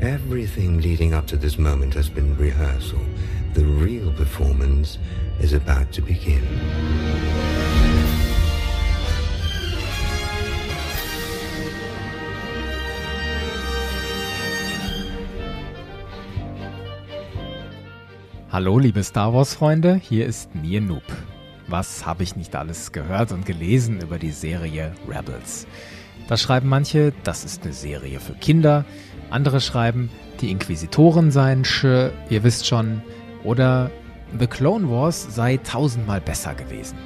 Everything leading up to this moment has been rehearsal. The real performance is about to begin. Hallo liebe Star Wars Freunde, hier ist Mir Noob. Was habe ich nicht alles gehört und gelesen über die Serie Rebels? Da schreiben manche, das ist eine Serie für Kinder, andere schreiben, die Inquisitoren seien sch, ihr wisst schon, oder The Clone Wars sei tausendmal besser gewesen.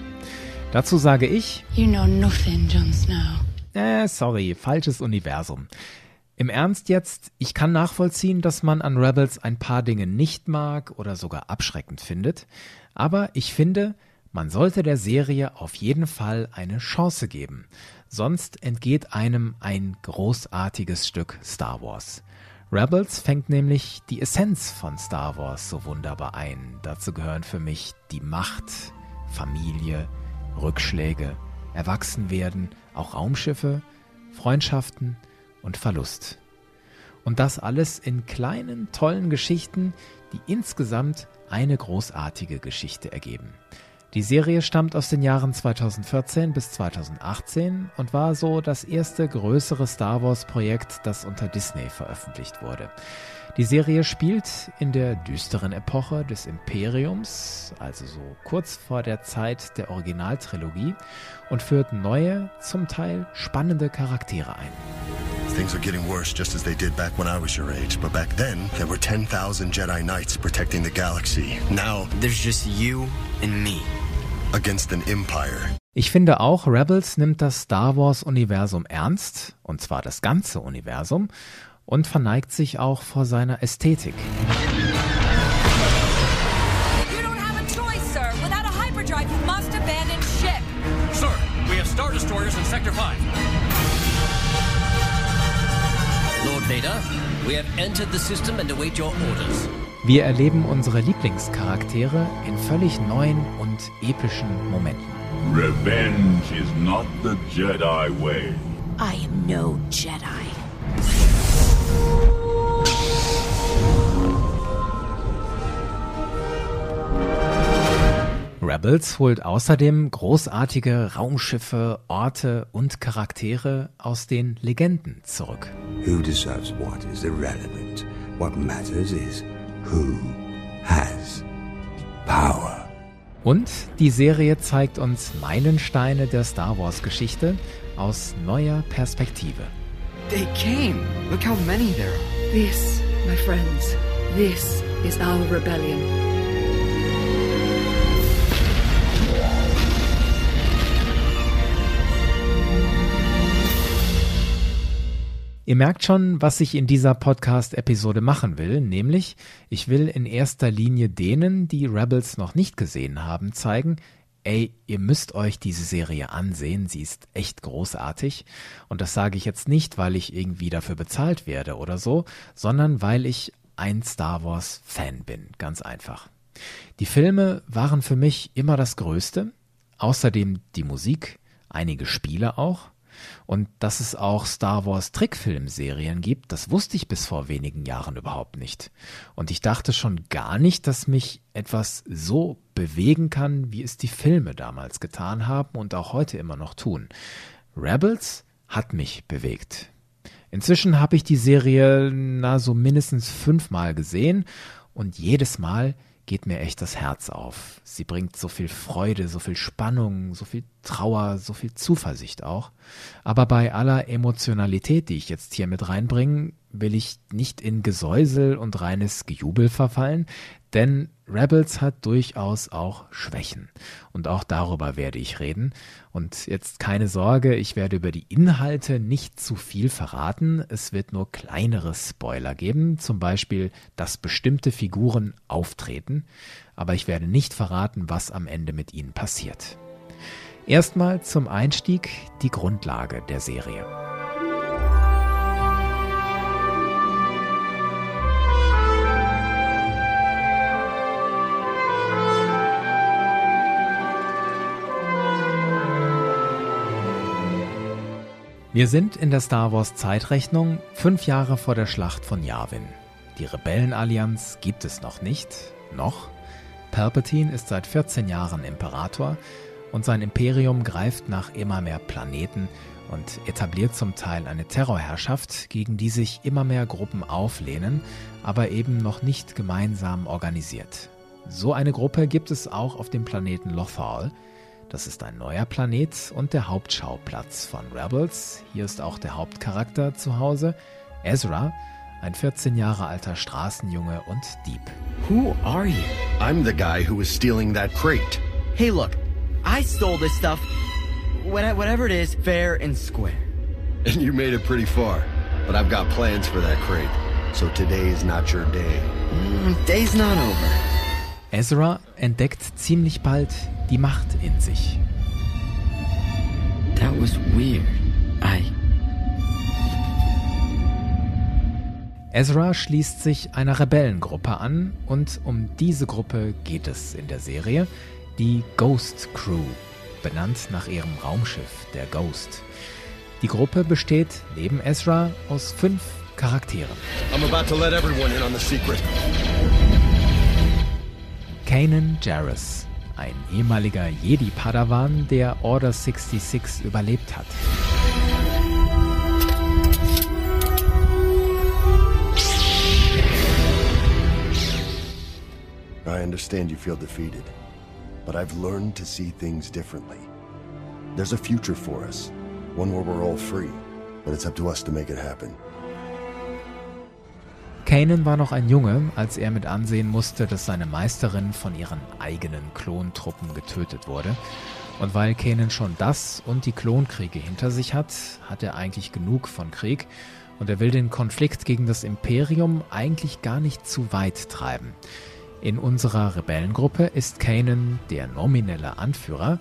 Dazu sage ich, You know nothing, Jon Snow. äh, sorry, falsches Universum. Im Ernst jetzt, ich kann nachvollziehen, dass man an Rebels ein paar Dinge nicht mag oder sogar abschreckend findet, aber ich finde, man sollte der Serie auf jeden Fall eine Chance geben, sonst entgeht einem ein großartiges Stück Star Wars. Rebels fängt nämlich die Essenz von Star Wars so wunderbar ein. Dazu gehören für mich die Macht, Familie, Rückschläge, Erwachsenwerden, auch Raumschiffe, Freundschaften, und Verlust. Und das alles in kleinen, tollen Geschichten, die insgesamt eine großartige Geschichte ergeben. Die Serie stammt aus den Jahren 2014 bis 2018 und war so das erste größere Star Wars-Projekt, das unter Disney veröffentlicht wurde. Die Serie spielt in der düsteren Epoche des Imperiums, also so kurz vor der Zeit der Originaltrilogie, und führt neue, zum Teil spannende Charaktere ein. Things are getting worse just as they did back when I was your age. But back then, there were 10,000 Jedi Knights protecting the galaxy. Now, There's just you and me. against an empire. Ich finde auch, Rebels nimmt das Star Wars-Universum ernst, und zwar das ganze Universum, und verneigt sich auch vor seiner Ästhetik. You don't have a choice, sir. Without a hyperdrive, you must abandon ship. Sir, we have Star Destroyers in Sector 5. Lord Vader, we have entered the system and await your orders. Wir erleben unsere Lieblingscharaktere in völlig neuen und epischen Momenten. Revenge is not the Jedi way. I am no Jedi. Rebels holt außerdem großartige Raumschiffe, Orte und Charaktere aus den Legenden zurück. Who deserves what is irrelevant. What matters is who has power. Und die Serie zeigt uns Meilensteine der Star Wars-Geschichte aus neuer Perspektive. They came. Look how many there are. This, my friends, this is our rebellion. Ihr merkt schon, was ich in dieser Podcast-Episode machen will, nämlich ich will in erster Linie denen, die Rebels noch nicht gesehen haben, zeigen, ey, ihr müsst euch diese Serie ansehen, sie ist echt großartig. Und das sage ich jetzt nicht, weil ich irgendwie dafür bezahlt werde oder so, sondern weil ich ein Star Wars-Fan bin, ganz einfach. Die Filme waren für mich immer das Größte, außerdem die Musik, einige Spiele auch. Und dass es auch Star Wars Trickfilmserien gibt, das wusste ich bis vor wenigen Jahren überhaupt nicht. Und ich dachte schon gar nicht, dass mich etwas so bewegen kann, wie es die Filme damals getan haben und auch heute immer noch tun. Rebels hat mich bewegt. Inzwischen habe ich die Serie na so mindestens fünfmal gesehen und jedes Mal geht mir echt das Herz auf. Sie bringt so viel Freude, so viel Spannung, so viel Trauer, so viel Zuversicht auch. Aber bei aller Emotionalität, die ich jetzt hier mit reinbringe, will ich nicht in Gesäusel und reines Gejubel verfallen, denn Rebels hat durchaus auch Schwächen. Und auch darüber werde ich reden. Und jetzt keine Sorge, ich werde über die Inhalte nicht zu viel verraten. Es wird nur kleinere Spoiler geben, zum Beispiel, dass bestimmte Figuren auftreten. Aber ich werde nicht verraten, was am Ende mit ihnen passiert. Erstmal zum Einstieg die Grundlage der Serie. Wir sind in der Star Wars Zeitrechnung fünf Jahre vor der Schlacht von Yavin. Die Rebellenallianz gibt es noch nicht, noch. Palpatine ist seit 14 Jahren Imperator und sein Imperium greift nach immer mehr Planeten und etabliert zum Teil eine Terrorherrschaft, gegen die sich immer mehr Gruppen auflehnen, aber eben noch nicht gemeinsam organisiert. So eine Gruppe gibt es auch auf dem Planeten Lothal. Das ist ein neuer Planet und der Hauptschauplatz von Rebels. Hier ist auch der Hauptcharakter zu Hause, Ezra, ein 14 Jahre alter Straßenjunge und Dieb. Who are you? I'm the guy who was stealing that crate. Hey, look, I stole this stuff. Whatever it is, fair and square. And you made it pretty far. But I've got plans for that crate. So today is not your day. Mm, day's not over. Ezra entdeckt ziemlich bald die Macht in sich. That was weird. I. Ezra schließt sich einer Rebellengruppe an und um diese Gruppe geht es in der Serie, die Ghost Crew, benannt nach ihrem Raumschiff, der Ghost. Die Gruppe besteht neben Ezra aus fünf Charakteren. I'm about to let everyone in on the secret. Kanan Jarrus, ein ehemaliger Jedi-Padawan, der Order 66 überlebt hat. I understand you feel defeated, but I've learned to see things differently. There's a future for us, one where we're all free, but it's up to us to make it happen. Kanan war noch ein Junge, als er mit ansehen musste, dass seine Meisterin von ihren eigenen Klontruppen getötet wurde. Und weil Kanan schon das und die Klonkriege hinter sich hat, hat er eigentlich genug von Krieg und er will den Konflikt gegen das Imperium eigentlich gar nicht zu weit treiben. In unserer Rebellengruppe ist Kanan der nominelle Anführer,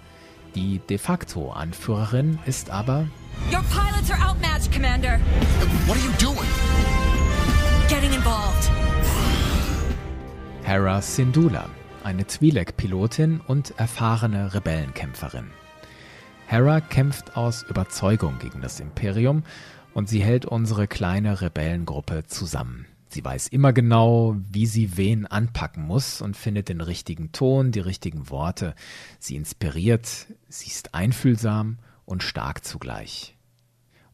die de facto Anführerin ist aber Your pilots are outmatched, Commander. What are you doing? Getting involved. Hera Syndulla, eine Twi'lek-Pilotin und erfahrene Rebellenkämpferin. Hera kämpft aus Überzeugung gegen das Imperium und sie hält unsere kleine Rebellengruppe zusammen. Sie weiß immer genau, wie sie wen anpacken muss und findet den richtigen Ton, die richtigen Worte. Sie inspiriert, sie ist einfühlsam und stark zugleich.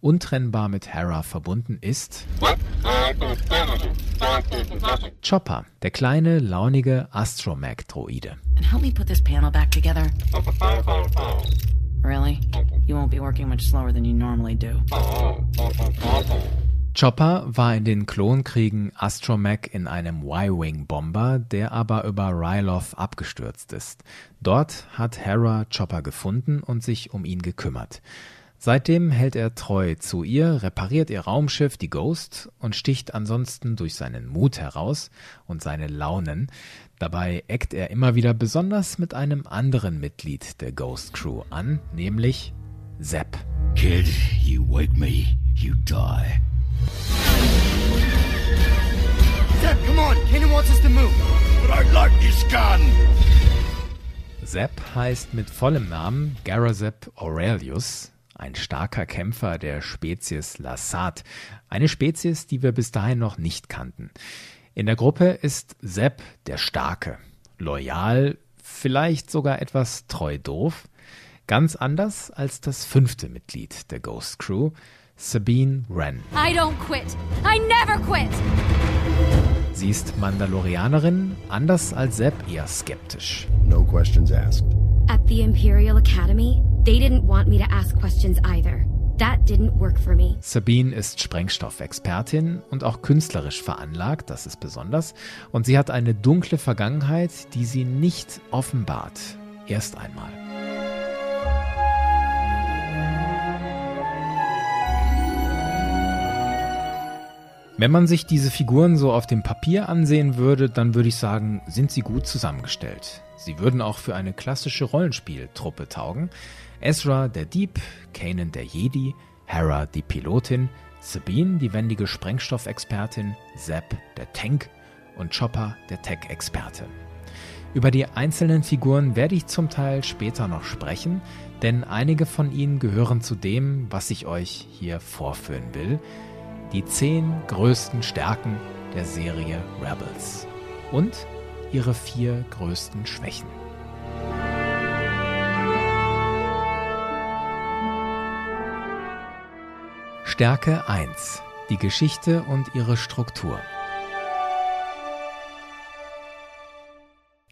Untrennbar mit Hera verbunden ist Chopper, der kleine, launige Astromech-Droide. And help me put this panel back together. Really? You won't be working much slower than you normally do. Chopper war in den Klonkriegen Astromech in einem Y-Wing-Bomber, der aber über Ryloth abgestürzt ist. Dort hat Hera Chopper gefunden und sich um ihn gekümmert. Seitdem hält er treu zu ihr, repariert ihr Raumschiff, die Ghost, und sticht ansonsten durch seinen Mut heraus und seine Launen. Dabei eckt er immer wieder besonders mit einem anderen Mitglied der Ghost Crew an, nämlich Sepp. Kid, you wake me, you die. Zeb, come on! Kanan wants us to move! But I like this gun! Sepp heißt mit vollem Namen Garazep Aurelius, ein starker Kämpfer der Spezies Lassat, eine Spezies, die wir bis dahin noch nicht kannten. In der Gruppe ist Sepp der Starke, loyal, vielleicht sogar etwas treu doof, ganz anders als das fünfte Mitglied der Ghost Crew, Sabine Wren. I don't quit. I never quit. Sie ist Mandalorianerin, anders als Sepp eher skeptisch. No questions asked. At the Imperial Academy, they didn't want me to ask questions either. That didn't work for me. Sabine ist Sprengstoffexpertin und auch künstlerisch veranlagt, das ist besonders. Und sie hat eine dunkle Vergangenheit, die sie nicht offenbart. Erst einmal. Wenn man sich diese Figuren so auf dem Papier ansehen würde, dann würde ich sagen, sind sie gut zusammengestellt. Sie würden auch für eine klassische Rollenspieltruppe taugen. Ezra der Dieb, Kanan der Jedi, Hera die Pilotin, Sabine die wendige Sprengstoffexpertin, Zeb der Tank und Chopper der Tech-Experte. Über die einzelnen Figuren werde ich zum Teil später noch sprechen, denn einige von ihnen gehören zu dem, was ich euch hier vorführen will. Die zehn größten Stärken der Serie Rebels und ihre vier größten Schwächen. Stärke 1. Die Geschichte und ihre Struktur.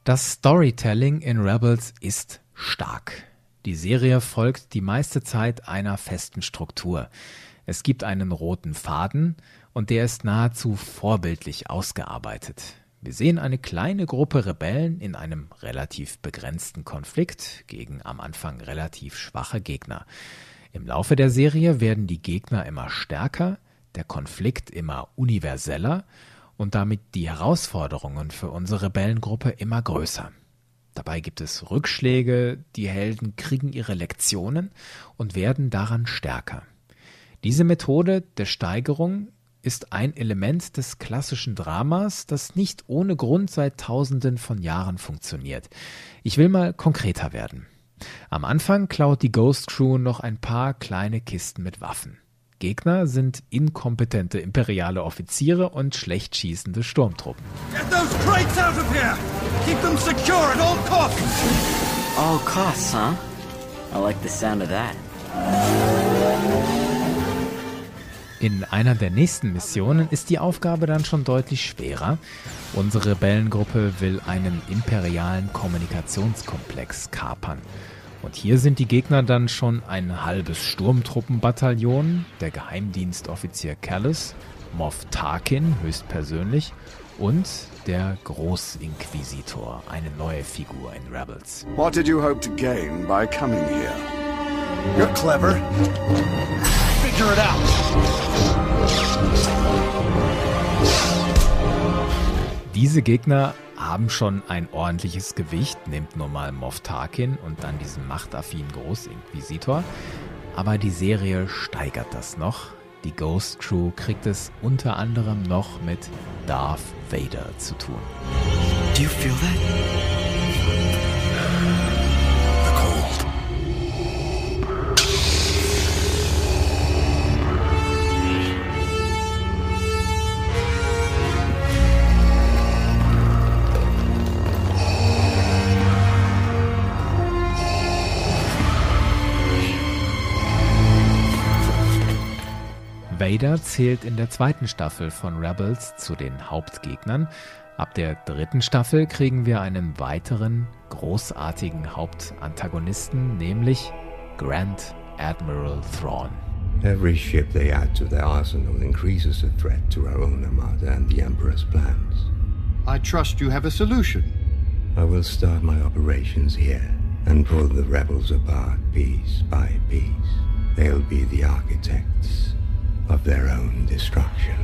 Das Storytelling in Rebels ist stark. Die Serie folgt die meiste Zeit einer festen Struktur. Es gibt einen roten Faden und der ist nahezu vorbildlich ausgearbeitet. Wir sehen eine kleine Gruppe Rebellen in einem relativ begrenzten Konflikt gegen am Anfang relativ schwache Gegner. Im Laufe der Serie werden die Gegner immer stärker, der Konflikt immer universeller und damit die Herausforderungen für unsere Rebellengruppe immer größer. Dabei gibt es Rückschläge, die Helden kriegen ihre Lektionen und werden daran stärker. Diese Methode der Steigerung ist ein Element des klassischen Dramas, das nicht ohne Grund seit Tausenden von Jahren funktioniert. Ich will mal konkreter werden. Am Anfang klaut die Ghost Crew noch ein paar kleine Kisten mit Waffen. Gegner sind inkompetente imperiale Offiziere und schlecht schießende Sturmtruppen. Get those crates out of here! Keep them secure at all costs! All costs, huh? I like the sound of that. In einer der nächsten Missionen ist die Aufgabe dann schon deutlich schwerer. Unsere Rebellengruppe will einen imperialen Kommunikationskomplex kapern. Und hier sind die Gegner dann schon ein halbes Sturmtruppenbataillon, der Geheimdienstoffizier Callis, Moff Tarkin höchstpersönlich und der Großinquisitor, eine neue Figur in Rebels. What did you hope to gain by coming here? You're clever. Figure it out. Diese Gegner haben schon ein ordentliches Gewicht, nehmt nur mal Moff Tarkin und dann diesen machtaffinen Großinquisitor. Aber die Serie steigert das noch. Die Ghost Crew kriegt es unter anderem noch mit Darth Vader zu tun. Do you feel that? Vader zählt in der zweiten Staffel von Rebels zu den Hauptgegnern. Ab der dritten Staffel kriegen wir einen weiteren großartigen Hauptantagonisten, nämlich Grand Admiral Thrawn. Every ship they add to their arsenal increases the threat to our own armada and the Emperor's plans. I trust you have a solution. I will start my operations here and pull the rebels apart piece by piece. They'll be the architects of their own destruction.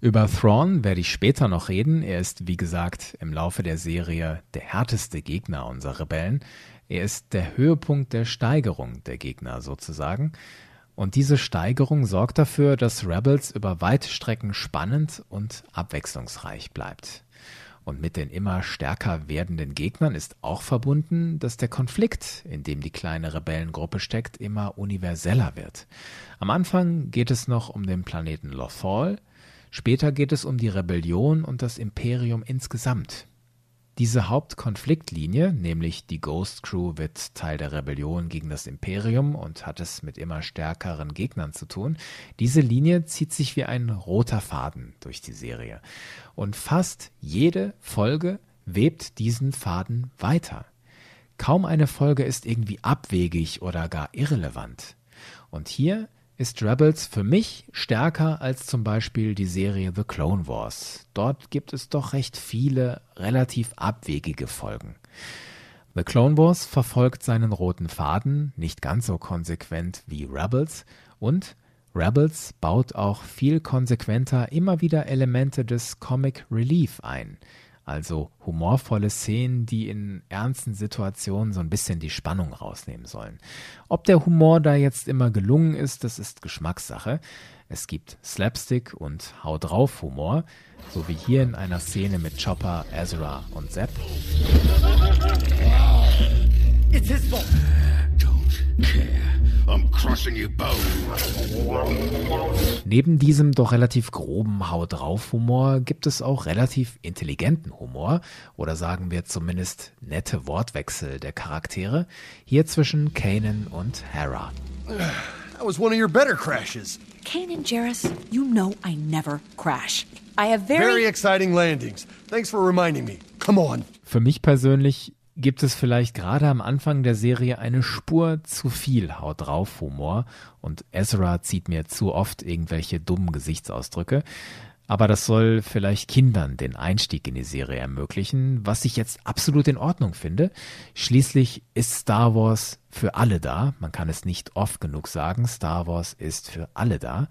Über Thrawn werde ich später noch reden. Er ist, wie gesagt, im Laufe der Serie der härteste Gegner unserer Rebellen. Er ist der Höhepunkt der Steigerung der Gegner sozusagen. Und diese Steigerung sorgt dafür, dass Rebels über weite Strecken spannend und abwechslungsreich bleibt. Und mit den immer stärker werdenden Gegnern ist auch verbunden, dass der Konflikt, in dem die kleine Rebellengruppe steckt, immer universeller wird. Am Anfang geht es noch um den Planeten Lothal, später geht es um die Rebellion und das Imperium insgesamt. Diese Hauptkonfliktlinie, nämlich die Ghost Crew wird Teil der Rebellion gegen das Imperium und hat es mit immer stärkeren Gegnern zu tun, diese Linie zieht sich wie ein roter Faden durch die Serie. Und fast jede Folge webt diesen Faden weiter. Kaum eine Folge ist irgendwie abwegig oder gar irrelevant. Und hier ist Rebels für mich stärker als zum Beispiel die Serie The Clone Wars. Dort gibt es doch recht viele relativ abwegige Folgen. The Clone Wars verfolgt seinen roten Faden nicht ganz so konsequent wie Rebels und Rebels baut auch viel konsequenter immer wieder Elemente des Comic Relief ein. Also humorvolle Szenen, die in ernsten Situationen so ein bisschen die Spannung rausnehmen sollen. Ob der Humor da jetzt immer gelungen ist, das ist Geschmackssache. Es gibt Slapstick und Hau drauf Humor, so wie hier in einer Szene mit Chopper, Ezra und Zepp. It's his fault. Don't care. I'm crushing you both. Neben diesem doch relativ groben Hau drauf Humor gibt es auch relativ intelligenten Humor oder sagen wir zumindest nette Wortwechsel der Charaktere hier zwischen Kanan und Hera. That was one of your better crashes. Kanan Jarrus, you know I never crash. I have very... Very exciting landings. Thanks for reminding me. Come on. Für mich persönlich gibt es vielleicht gerade am Anfang der Serie eine Spur zu viel Haut drauf Humor und Ezra zieht mir zu oft irgendwelche dummen Gesichtsausdrücke. Aber das soll vielleicht Kindern den Einstieg in die Serie ermöglichen, was ich jetzt absolut in Ordnung finde. Schließlich ist Star Wars für alle da. Man kann es nicht oft genug sagen. Star Wars ist für alle da.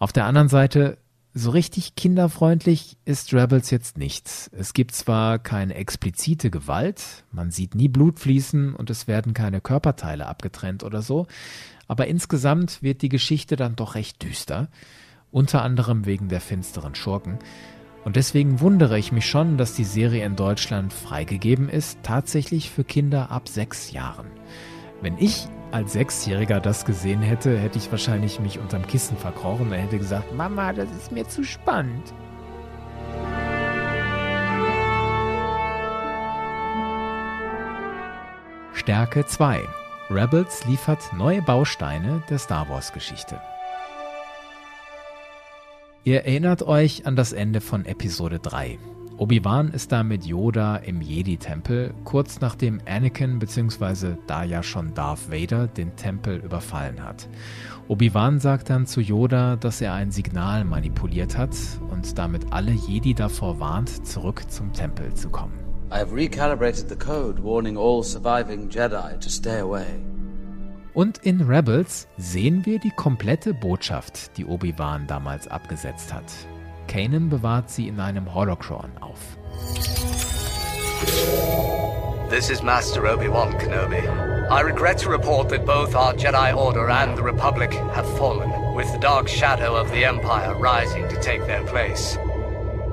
Auf der anderen Seite so richtig kinderfreundlich ist Rebels jetzt nicht. Es gibt zwar keine explizite Gewalt, man sieht nie Blut fließen und es werden keine Körperteile abgetrennt oder so, aber insgesamt wird die Geschichte dann doch recht düster, unter anderem wegen der finsteren Schurken. Und deswegen wundere ich mich schon, dass die Serie in Deutschland freigegeben ist, tatsächlich für Kinder ab sechs Jahren. Wenn ich als Sechsjähriger das gesehen hätte, hätte ich wahrscheinlich mich unterm Kissen verkrochen und hätte gesagt, Mama, das ist mir zu spannend. Stärke 2. Rebels liefert neue Bausteine der Star Wars Geschichte. Ihr erinnert euch an das Ende von Episode 3. Obi-Wan ist da mit Yoda im Jedi-Tempel, kurz nachdem Anakin bzw. da ja schon Darth Vader den Tempel überfallen hat. Obi-Wan sagt dann zu Yoda, dass er ein Signal manipuliert hat und damit alle Jedi davor warnt, zurück zum Tempel zu kommen. I have recalibrated the code warning all surviving Jedi to stay away. Und in Rebels sehen wir die komplette Botschaft, die Obi-Wan damals abgesetzt hat. Kanan bewahrt sie in einem Holocron auf. This is Master Obi-Wan Kenobi. I regret to report that both our Jedi Order and the Republic have fallen, with the dark shadow of the Empire rising to take their place.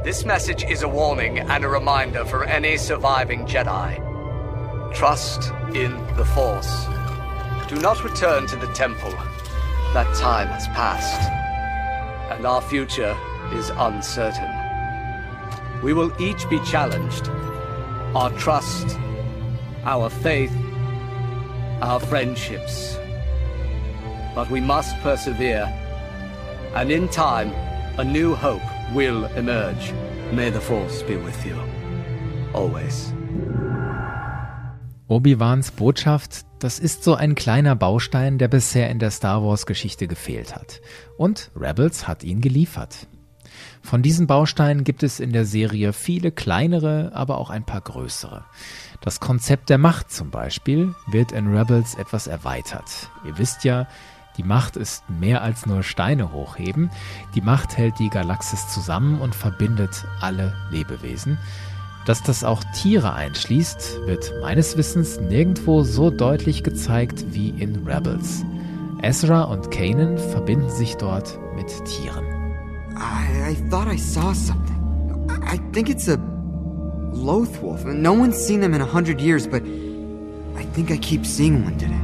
This message is a warning and a reminder for any surviving Jedi. Trust in the Force. Do not return to the Temple. That time has passed. And our future is uncertain. We will each be challenged. Our trust, our faith, our friendships. But we must persevere. And in time, a new hope will emerge. May the Force be with you. Always. Obi-Wans Botschaft, das ist so ein kleiner Baustein, der bisher in der Star Wars-Geschichte gefehlt hat. Und Rebels hat ihn geliefert. Von diesen Bausteinen gibt es in der Serie viele kleinere, aber auch ein paar größere. Das Konzept der Macht zum Beispiel wird in Rebels etwas erweitert. Ihr wisst ja, die Macht ist mehr als nur Steine hochheben. Die Macht hält die Galaxis zusammen und verbindet alle Lebewesen. Dass das auch Tiere einschließt, wird meines Wissens nirgendwo so deutlich gezeigt wie in Rebels. Ezra und Kanan verbinden sich dort mit Tieren. I, I thought I saw something. I think it's a Loth wolf. No one's seen them in a hundred years, but I think I keep seeing one today.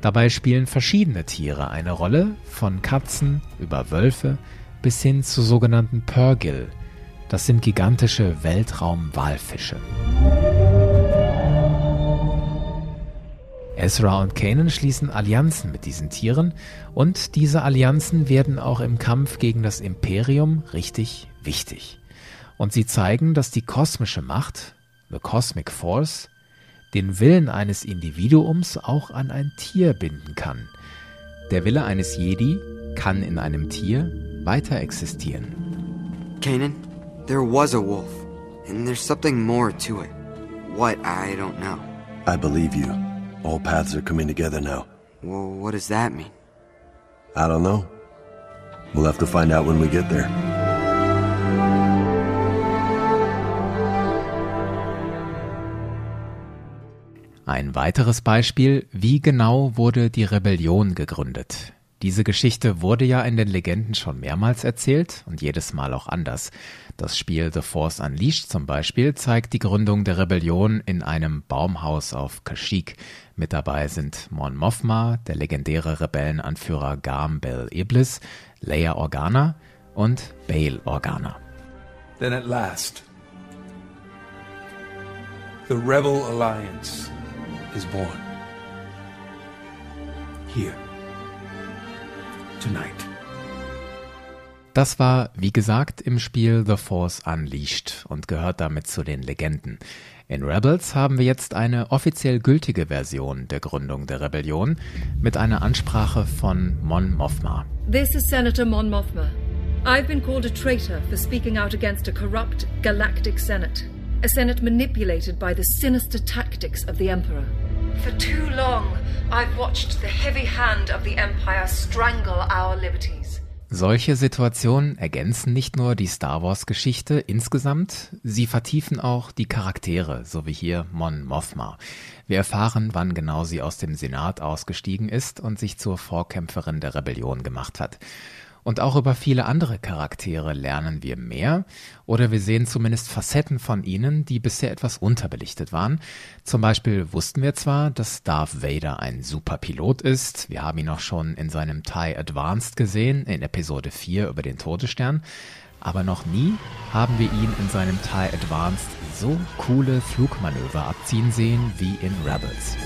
Dabei spielen verschiedene Tiere eine Rolle, von Katzen über Wölfe bis hin zu sogenannten Purgil. Das sind gigantische Weltraumwalfische. Ezra und Kanan schließen Allianzen mit diesen Tieren und diese Allianzen werden auch im Kampf gegen das Imperium richtig wichtig. Und sie zeigen, dass die kosmische Macht, the Cosmic Force, den Willen eines Individuums auch an ein Tier binden kann. Der Wille eines Jedi kann in einem Tier weiter existieren. Kanan, there was a wolf, and there's something more to it. What, I don't know. I believe you. All paths are coming together now. Well, what does that mean? I don't know. We'll have to find out when we get there. Ein weiteres Beispiel, wie genau wurde die Rebellion gegründet? Diese Geschichte wurde ja in den Legenden schon mehrmals erzählt und jedes Mal auch anders. Das Spiel The Force Unleashed zum Beispiel zeigt die Gründung der Rebellion in einem Baumhaus auf Kashyyyk. Mit dabei sind Mon Mothma, der legendäre Rebellenanführer Garm Bel Iblis, Leia Organa und Bail Organa. Then at last, the Rebel Alliance is born. Here. Tonight. Das war, wie gesagt, im Spiel The Force Unleashed und gehört damit zu den Legenden. In Rebels haben wir jetzt eine offiziell gültige Version der Gründung der Rebellion mit einer Ansprache von Mon Mothma. This is Senator Mon Mothma. I've been called a traitor for speaking out against a corrupt galactic Senate. A Senate manipulated by the sinister tactics of the Emperor. For too long, I've watched the heavy hand of the Empire strangle our liberties. Solche Situationen ergänzen nicht nur die Star Wars Geschichte insgesamt, sie vertiefen auch die Charaktere, so wie hier Mon Mothma. Wir erfahren, wann genau sie aus dem Senat ausgestiegen ist und sich zur Vorkämpferin der Rebellion gemacht hat. Und auch über viele andere Charaktere lernen wir mehr oder wir sehen zumindest Facetten von ihnen, die bisher etwas unterbelichtet waren. Zum Beispiel wussten wir zwar, dass Darth Vader ein Superpilot ist, wir haben ihn auch schon in seinem TIE Advanced gesehen, in Episode 4 über den Todesstern, aber noch nie haben wir ihn in seinem TIE Advanced so coole Flugmanöver abziehen sehen wie in Rebels.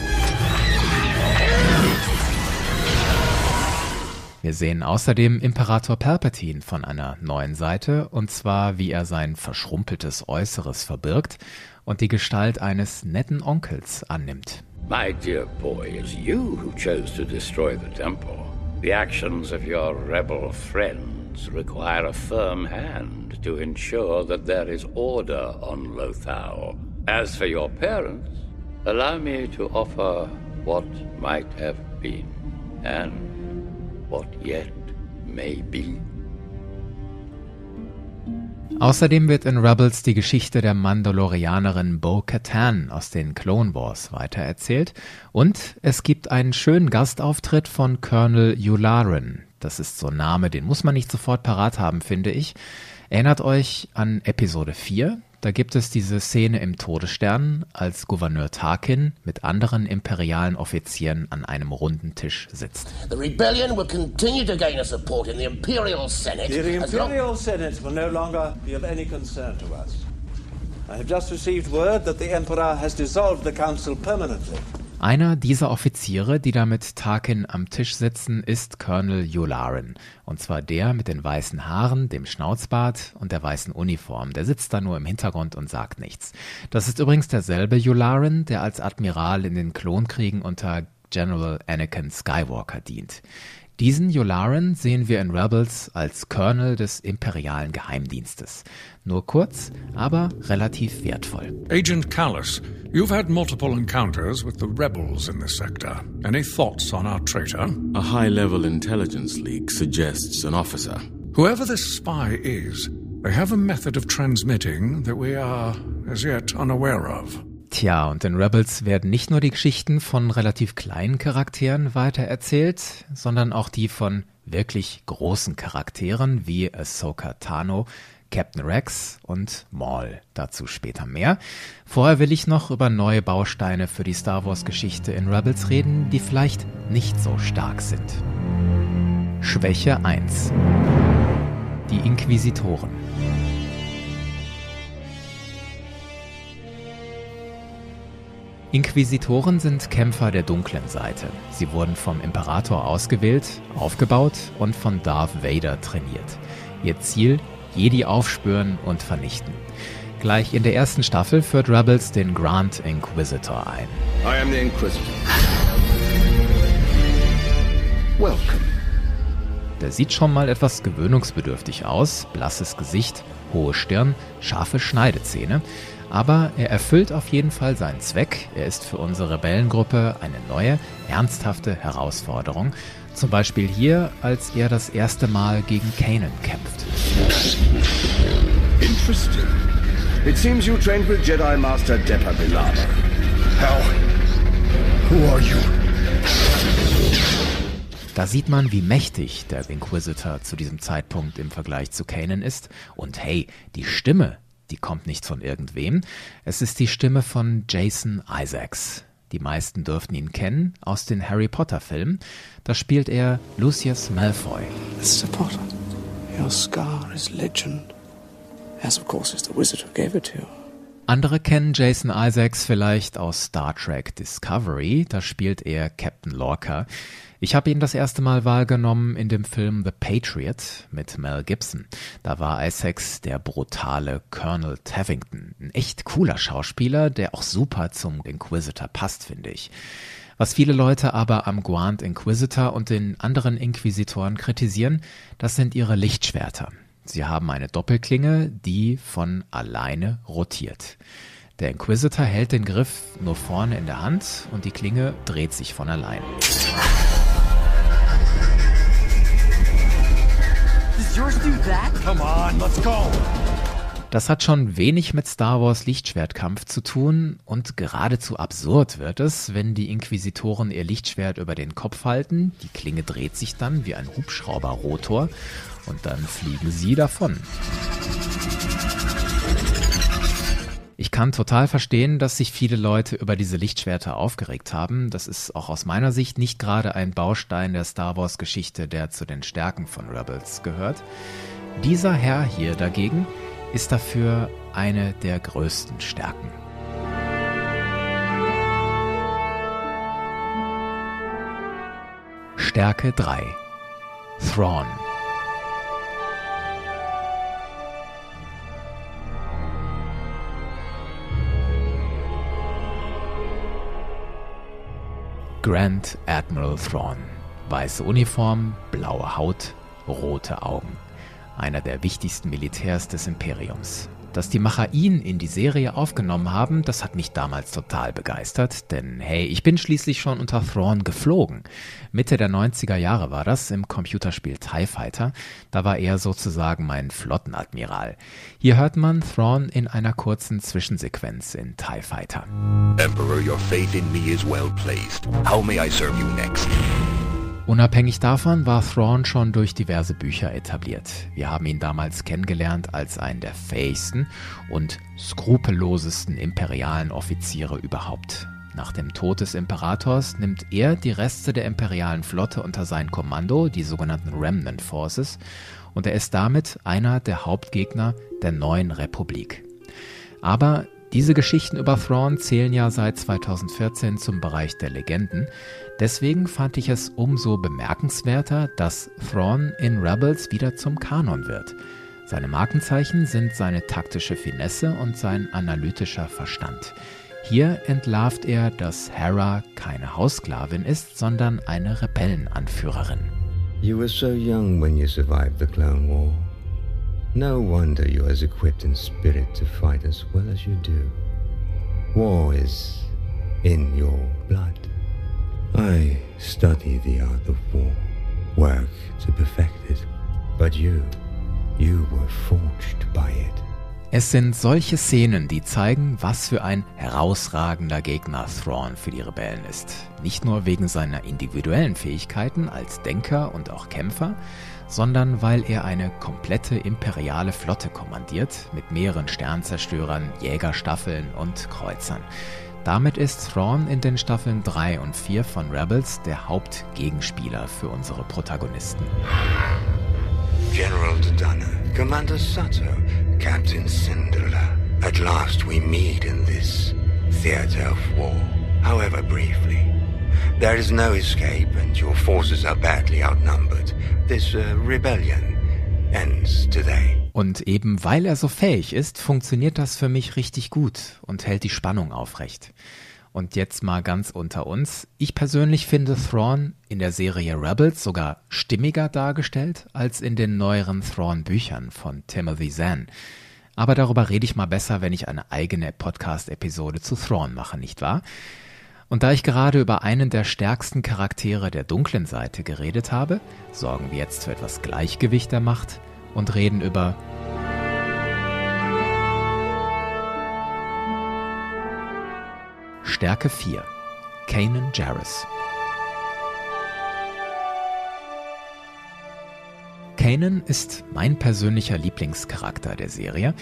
Wir sehen außerdem Imperator Palpatine von einer neuen Seite, und zwar wie er sein verschrumpeltes Äußeres verbirgt und die Gestalt eines netten Onkels annimmt. My dear boy, it's you who chose to destroy the temple. The actions of your rebel friends require a firm hand to ensure that there is order on Lothal. As for your parents, allow me to offer what might have been and what yet may be. Außerdem wird in Rebels die Geschichte der Mandalorianerin Bo-Katan aus den Clone Wars weitererzählt und es gibt einen schönen Gastauftritt von Colonel Yularen. Das ist so ein Name, den muss man nicht sofort parat haben, finde ich. Erinnert euch an Episode 4, da gibt es diese Szene im Todesstern, als Gouverneur Tarkin mit anderen imperialen Offizieren an einem runden Tisch sitzt. The rebellion will continue to gain a support in the Imperial Senate. The Imperial Senate will no longer be of any concern to us. I have just received word that the Emperor has dissolved the Council permanently. Einer dieser Offiziere, die da mit Tarkin am Tisch sitzen, ist Colonel Yularen. Und zwar der mit den weißen Haaren, dem Schnauzbart und der weißen Uniform. Der sitzt da nur im Hintergrund und sagt nichts. Das ist übrigens derselbe Yularen, der als Admiral in den Klonkriegen unter General Anakin Skywalker dient. Diesen Yularen sehen wir in Rebels als Colonel des imperialen Geheimdienstes. Nur kurz, aber relativ wertvoll. Agent Callus, you've had multiple encounters with the rebels in this sector. Any thoughts on our traitor? A high level intelligence leak suggests an officer. Whoever this spy is, they have a method of transmitting that we are as yet unaware of. Tja, und in Rebels werden nicht nur die Geschichten von relativ kleinen Charakteren weitererzählt, sondern auch die von wirklich großen Charakteren wie Ahsoka Tano, Captain Rex und Maul. Dazu später mehr. Vorher will ich noch über neue Bausteine für die Star Wars Geschichte in Rebels reden, die vielleicht nicht so stark sind. Schwäche 1. Die Inquisitoren. Inquisitoren sind Kämpfer der dunklen Seite. Sie wurden vom Imperator ausgewählt, aufgebaut und von Darth Vader trainiert. Ihr Ziel, Jedi aufspüren und vernichten. Gleich in der ersten Staffel führt Rebels den Grand Inquisitor ein. I am the Inquisitor. Welcome. Der sieht schon mal etwas gewöhnungsbedürftig aus, blasses Gesicht, hohe Stirn, scharfe Schneidezähne. Aber er erfüllt auf jeden Fall seinen Zweck. Er ist für unsere Rebellengruppe eine neue, ernsthafte Herausforderung. Zum Beispiel hier, als er das erste Mal gegen Kanan kämpft. Interesting. It seems you trained with Jedi Master Depa Billaba. How? Who are you? Da sieht man, wie mächtig der Inquisitor zu diesem Zeitpunkt im Vergleich zu Kanan ist. Und hey, die Stimme, die kommt nicht von irgendwem. Es ist die Stimme von Jason Isaacs. Die meisten dürften ihn kennen aus den Harry Potter Filmen. Da spielt er Lucius Malfoy. Mr. Potter, your scar is legend. As of course is the wizard who gave it to you. Andere kennen Jason Isaacs vielleicht aus Star Trek Discovery, da spielt er Captain Lorca. Ich habe ihn das erste Mal wahrgenommen in dem Film The Patriot mit Mel Gibson. Da war Isaacs der brutale Colonel Tavington. Ein echt cooler Schauspieler, der auch super zum Inquisitor passt, finde ich. Was viele Leute aber am Grand Inquisitor und den anderen Inquisitoren kritisieren, das sind ihre Lichtschwerter. Sie haben eine Doppelklinge, die von alleine rotiert. Der Inquisitor hält den Griff nur vorne in der Hand und die Klinge dreht sich von allein. Das hat schon wenig mit Star Wars Lichtschwertkampf zu tun und geradezu absurd wird es, wenn die Inquisitoren ihr Lichtschwert über den Kopf halten, die Klinge dreht sich dann wie ein Hubschrauberrotor und dann fliegen sie davon. Ich kann total verstehen, dass sich viele Leute über diese Lichtschwerter aufgeregt haben. Das ist auch aus meiner Sicht nicht gerade ein Baustein der Star Wars Geschichte, der zu den Stärken von Rebels gehört. Dieser Herr hier dagegen ist dafür eine der größten Stärken. Stärke 3 Thrawn Grand Admiral Thrawn. Weiße Uniform, blaue Haut, rote Augen. Einer der wichtigsten Militärs des Imperiums. Dass die Macher ihn in die Serie aufgenommen haben, das hat mich damals total begeistert, denn hey, ich bin schließlich schon unter Thrawn geflogen. Mitte der 90er Jahre war das im Computerspiel TIE Fighter, da war er sozusagen mein Flottenadmiral. Hier hört man Thrawn in einer kurzen Zwischensequenz in TIE Fighter. Emperor, your faith in me is well placed. How may I serve you next? Unabhängig davon war Thrawn schon durch diverse Bücher etabliert. Wir haben ihn damals kennengelernt als einen der fähigsten und skrupellosesten imperialen Offiziere überhaupt. Nach dem Tod des Imperators nimmt er die Reste der imperialen Flotte unter sein Kommando, die sogenannten Remnant Forces, und er ist damit einer der Hauptgegner der neuen Republik. Aber diese Geschichten über Thrawn zählen ja seit 2014 zum Bereich der Legenden. Deswegen fand ich es umso bemerkenswerter, dass Thrawn in Rebels wieder zum Kanon wird. Seine Markenzeichen sind seine taktische Finesse und sein analytischer Verstand. Hier entlarvt er, dass Hera keine Haussklavin ist, sondern eine Rebellenanführerin. You were so young when you survived the Clone War. No wonder you're as equipped in spirit to fight as well as you do. War is in your blood. I study the art of war, work to perfect it. But you, you were forged by it. Es sind solche Szenen, die zeigen, was für ein herausragender Gegner Thrawn für die Rebellen ist. Nicht nur wegen seiner individuellen Fähigkeiten als Denker und auch Kämpfer, sondern weil er eine komplette imperiale Flotte kommandiert mit mehreren Sternzerstörern, Jägerstaffeln und Kreuzern. Damit ist Thrawn in den Staffeln 3 und 4 von Rebels der Hauptgegenspieler für unsere Protagonisten. General Dodonna, Commander Sato, Captain Syndulla. At last we meet in this theater of war, however briefly. There is no escape and your forces are badly outnumbered. This uh, rebellion ends today. Und eben weil er so fähig ist, funktioniert das für mich richtig gut und hält die Spannung aufrecht. Und jetzt mal ganz unter uns. Ich persönlich finde Thrawn in der Serie Rebels sogar stimmiger dargestellt als in den neueren Thrawn-Büchern von Timothy Zahn. Aber darüber rede ich mal besser, wenn ich eine eigene Podcast-Episode zu Thrawn mache, nicht wahr? Und da ich gerade über einen der stärksten Charaktere der dunklen Seite geredet habe, sorgen wir jetzt für etwas Gleichgewicht der Macht und reden über Stärke 4 Kanan Jarrus Kanan ist mein persönlicher Lieblingscharakter der Serie.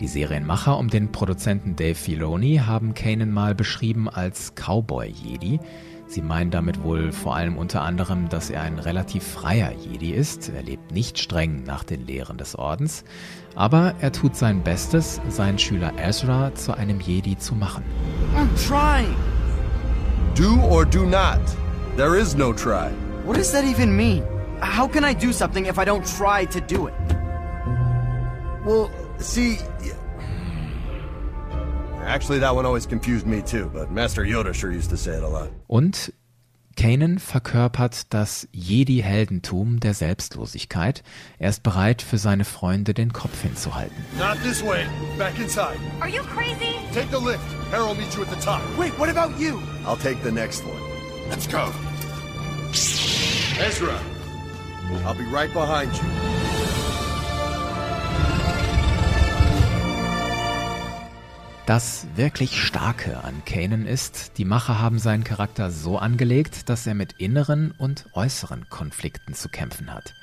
Die Serienmacher um den Produzenten Dave Filoni haben Kanan mal beschrieben als Cowboy-Jedi. Sie meinen damit wohl vor allem unter anderem, dass er ein relativ freier Jedi ist. Er lebt nicht streng nach den Lehren des Ordens, aber er tut sein Bestes, seinen Schüler Ezra zu einem Jedi zu machen. I'm trying. Do or do not. There is no try. What does that even mean? How can I do something if I don't try to do it? Well, see. Actually, that one always confused me too, but Master Yoda sure used to say it a lot. Und Kanan verkörpert das Jedi-Heldentum der Selbstlosigkeit. Er ist bereit, für seine Freunde den Kopf hinzuhalten. Not this way. Back inside. Are you crazy? Take the lift. Harold meets you at the top. Wait, what about you? I'll take the next one. Let's go. Ezra, I'll be right behind you. Das wirklich Starke an Kanan ist, die Macher haben seinen Charakter so angelegt, dass er mit inneren und äußeren Konflikten zu kämpfen hat.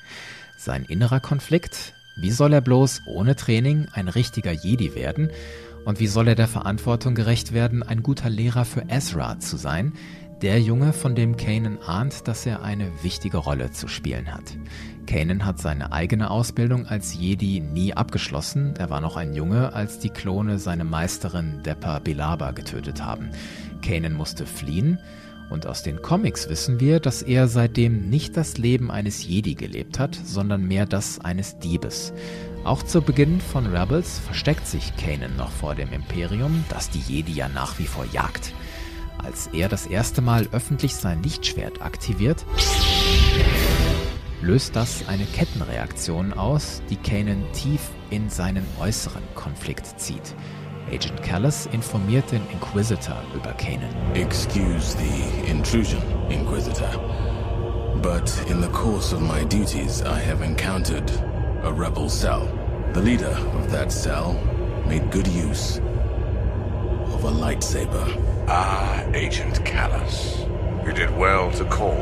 Sein innerer Konflikt, wie soll er bloß ohne Training ein richtiger Jedi werden? Und wie soll er der Verantwortung gerecht werden, ein guter Lehrer für Ezra zu sein, der Junge, von dem Kanan ahnt, dass er eine wichtige Rolle zu spielen hat. Kanan hat seine eigene Ausbildung als Jedi nie abgeschlossen. Er war noch ein Junge, als die Klone seine Meisterin Deppa Bilaba getötet haben. Kanan musste fliehen und aus den Comics wissen wir, dass er seitdem nicht das Leben eines Jedi gelebt hat, sondern mehr das eines Diebes. Auch zu Beginn von Rebels versteckt sich Kanan noch vor dem Imperium, das die Jedi ja nach wie vor jagt. Als er das erste Mal öffentlich sein Lichtschwert aktiviert, löst das eine Kettenreaktion aus, die Kanan tief in seinen äußeren Konflikt zieht. Agent Callis informiert den Inquisitor über Kanan. Excuse the intrusion, Inquisitor. But in the course of my duties, I have encountered a rebel cell. The leader of that cell made good use of a lightsaber. Ah, Agent Callus. You did well to call.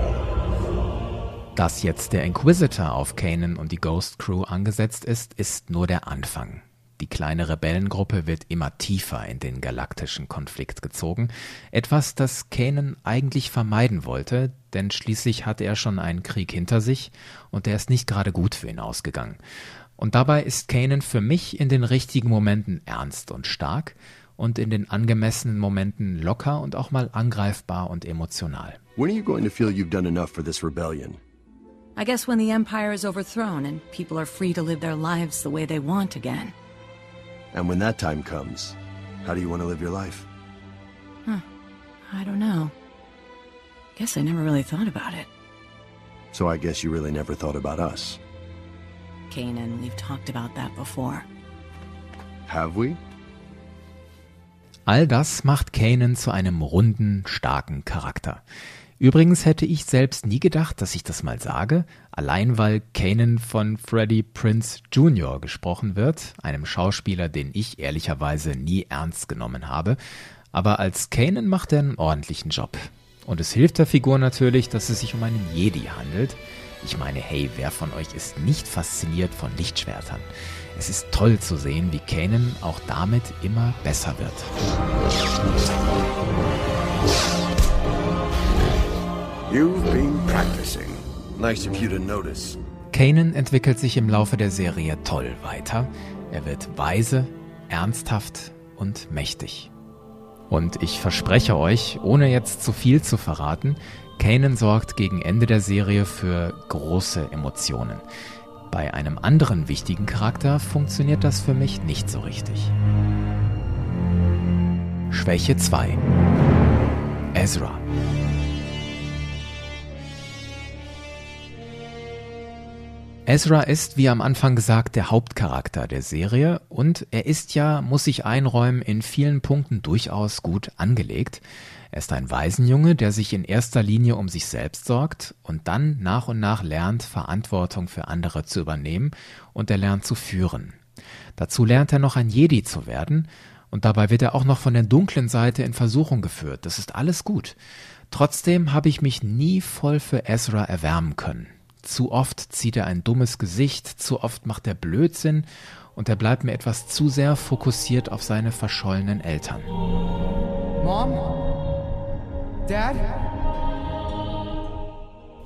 Dass jetzt der Inquisitor auf Kanan und die Ghost Crew angesetzt ist, ist nur der Anfang. Die kleine Rebellengruppe wird immer tiefer in den galaktischen Konflikt gezogen, etwas, das Kanan eigentlich vermeiden wollte, denn schließlich hatte er schon einen Krieg hinter sich und der ist nicht gerade gut für ihn ausgegangen. Und dabei ist Kanan für mich in den richtigen Momenten ernst und stark und in den angemessenen Momenten locker und auch mal angreifbar und emotional. When are you going to feel you've done enough for this rebellion? I guess when the Empire is overthrown and people are free to live their lives the way they want again. And when that time comes, how do you want to live your life? Huh. I don't know. Guess I never really thought about it. So I guess you really never thought about us. Kanan, we've talked about that before. Have we? All das macht Kanan zu einem runden, starken Charakter. Übrigens hätte ich selbst nie gedacht, dass ich das mal sage, allein weil Kanan von Freddie Prince Jr. gesprochen wird, einem Schauspieler, den ich ehrlicherweise nie ernst genommen habe. Aber als Kanan macht er einen ordentlichen Job. Und es hilft der Figur natürlich, dass es sich um einen Jedi handelt. Ich meine, hey, wer von euch ist nicht fasziniert von Lichtschwertern? Es ist toll zu sehen, wie Kanan auch damit immer besser wird. You've been practicing. Nice of you to notice. Kanan entwickelt sich im Laufe der Serie toll weiter. Er wird weise, ernsthaft und mächtig. Und ich verspreche euch, ohne jetzt zu viel zu verraten, Kanan sorgt gegen Ende der Serie für große Emotionen. Bei einem anderen wichtigen Charakter funktioniert das für mich nicht so richtig. Schwäche 2 Ezra Ezra ist, wie am Anfang gesagt, der Hauptcharakter der Serie und er ist ja, muss ich einräumen, in vielen Punkten durchaus gut angelegt. Er ist ein Waisenjunge, der sich in erster Linie um sich selbst sorgt und dann nach und nach lernt, Verantwortung für andere zu übernehmen und er lernt zu führen. Dazu lernt er noch ein Jedi zu werden und dabei wird er auch noch von der dunklen Seite in Versuchung geführt. Das ist alles gut. Trotzdem habe ich mich nie voll für Ezra erwärmen können. Zu oft zieht er ein dummes Gesicht, zu oft macht er Blödsinn und er bleibt mir etwas zu sehr fokussiert auf seine verschollenen Eltern. Mom? Dad?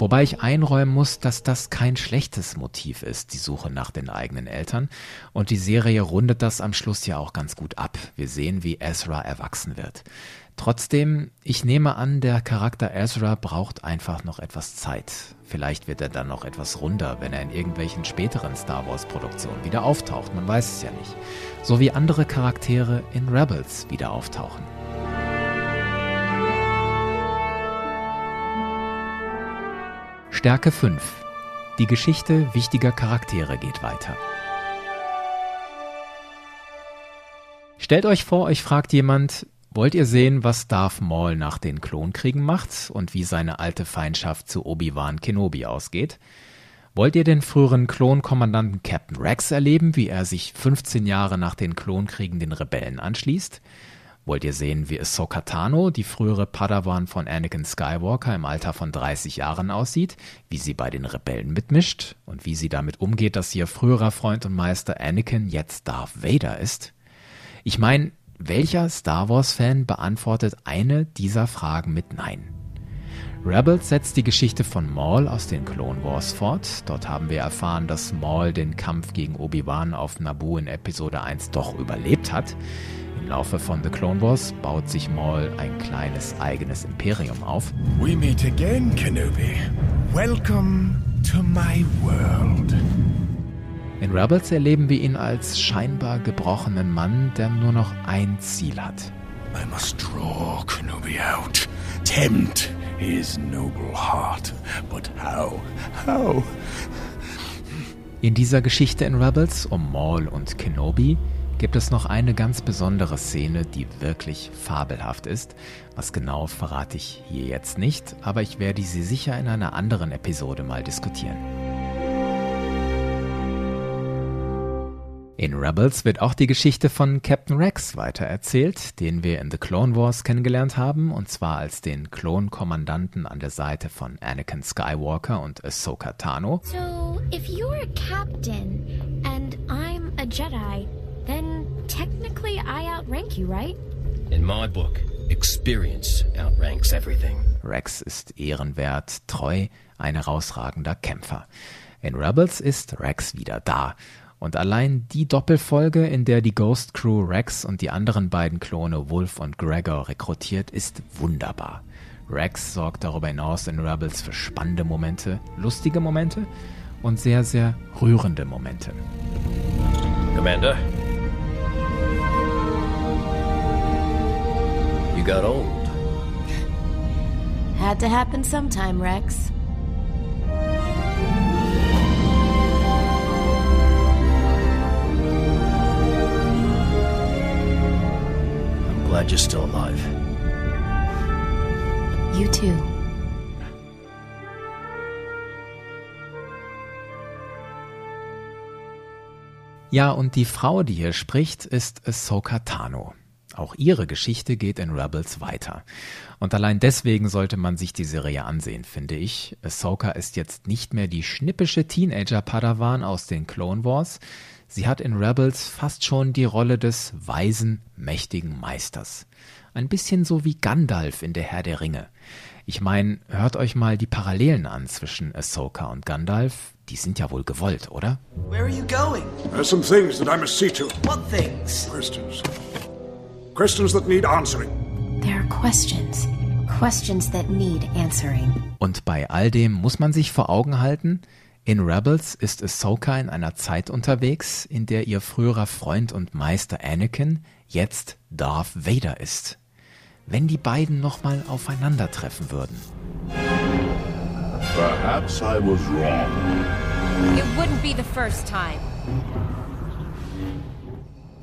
Wobei ich einräumen muss, dass das kein schlechtes Motiv ist, die Suche nach den eigenen Eltern. Und die Serie rundet das am Schluss ja auch ganz gut ab. Wir sehen, wie Ezra erwachsen wird. Trotzdem, ich nehme an, der Charakter Ezra braucht einfach noch etwas Zeit. Vielleicht wird er dann noch etwas runder, wenn er in irgendwelchen späteren Star Wars-Produktionen wieder auftaucht, man weiß es ja nicht. So wie andere Charaktere in Rebels wieder auftauchen. Stärke 5. Die Geschichte wichtiger Charaktere geht weiter. Stellt euch vor, euch fragt jemand, Wollt ihr sehen, was Darth Maul nach den Klonkriegen macht und wie seine alte Feindschaft zu Obi-Wan Kenobi ausgeht? Wollt ihr den früheren Klonkommandanten Captain Rex erleben, wie er sich 15 Jahre nach den Klonkriegen den Rebellen anschließt? Wollt ihr sehen, wie Ahsoka Tano, die frühere Padawan von Anakin Skywalker im Alter von 30 Jahren aussieht, wie sie bei den Rebellen mitmischt und wie sie damit umgeht, dass ihr früherer Freund und Meister Anakin jetzt Darth Vader ist? Ich meine, welcher Star Wars-Fan beantwortet eine dieser Fragen mit Nein? Rebels setzt die Geschichte von Maul aus den Clone Wars fort. Dort haben wir erfahren, dass Maul den Kampf gegen Obi-Wan auf Naboo in Episode 1 doch überlebt hat. Im Laufe von The Clone Wars baut sich Maul ein kleines eigenes Imperium auf. We meet again, Kenobi. Welcome to my world. In Rebels erleben wir ihn als scheinbar gebrochenen Mann, der nur noch ein Ziel hat. I must draw Kenobi out, tempt his noble heart. But how? How? In dieser Geschichte in Rebels um Maul und Kenobi gibt es noch eine ganz besondere Szene, die wirklich fabelhaft ist. Was genau verrate ich hier jetzt nicht, aber ich werde sie sicher in einer anderen Episode mal diskutieren. In Rebels wird auch die Geschichte von Captain Rex weitererzählt, den wir in The Clone Wars kennengelernt haben, und zwar als den Klonkommandanten an der Seite von Anakin Skywalker und Ahsoka Tano. So, if you're a captain and I'm a Jedi, technically I outrank you, right? In my book, experience outranks everything. Rex ist ehrenwert, treu, ein herausragender Kämpfer. In Rebels ist Rex wieder da und allein die Doppelfolge, in der die Ghost Crew Rex und die anderen beiden Klone Wolf und Gregor rekrutiert, ist wunderbar. Rex sorgt darüber hinaus in Rebels für spannende Momente, lustige Momente und sehr, sehr rührende Momente. Commander? You got old. Had to happen sometime, Rex. glad you're still alive. You too. Ja, und die Frau, die hier spricht, ist Ahsoka Tano. Auch ihre Geschichte geht in Rebels weiter. Und allein deswegen sollte man sich die Serie ansehen, finde ich. Ahsoka ist jetzt nicht mehr die schnippische Teenager-Padawan aus den Clone Wars. Sie hat in Rebels fast schon die Rolle des weisen, mächtigen Meisters. Ein bisschen so wie Gandalf in der Herr der Ringe. Ich meine, hört euch mal die Parallelen an zwischen Ahsoka und Gandalf. Die sind ja wohl gewollt, oder? Where are you going? There's some things that I must see to. What things? Questions. Questions that need answering. There are questions. Questions that need answering. Und bei all dem muss man sich vor Augen halten, in Rebels ist Ahsoka in einer Zeit unterwegs, in der ihr früherer Freund und Meister Anakin jetzt Darth Vader ist. Wenn die beiden nochmal aufeinandertreffen würden. Perhaps I was wrong. It wouldn't be the first time.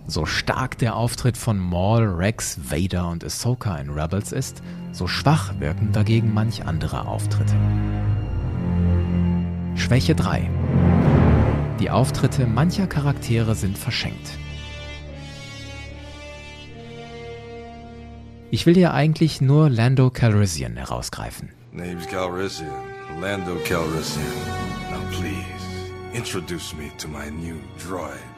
So stark der Auftritt von Maul, Rex, Vader und Ahsoka in Rebels ist, so schwach wirken dagegen manch andere Auftritte. Schwäche 3. Die Auftritte mancher Charaktere sind verschenkt. Ich will ja eigentlich nur Lando Calrissian herausgreifen. Name's Calrissian. Lando Calrissian. Now please, introduce me to my new droid.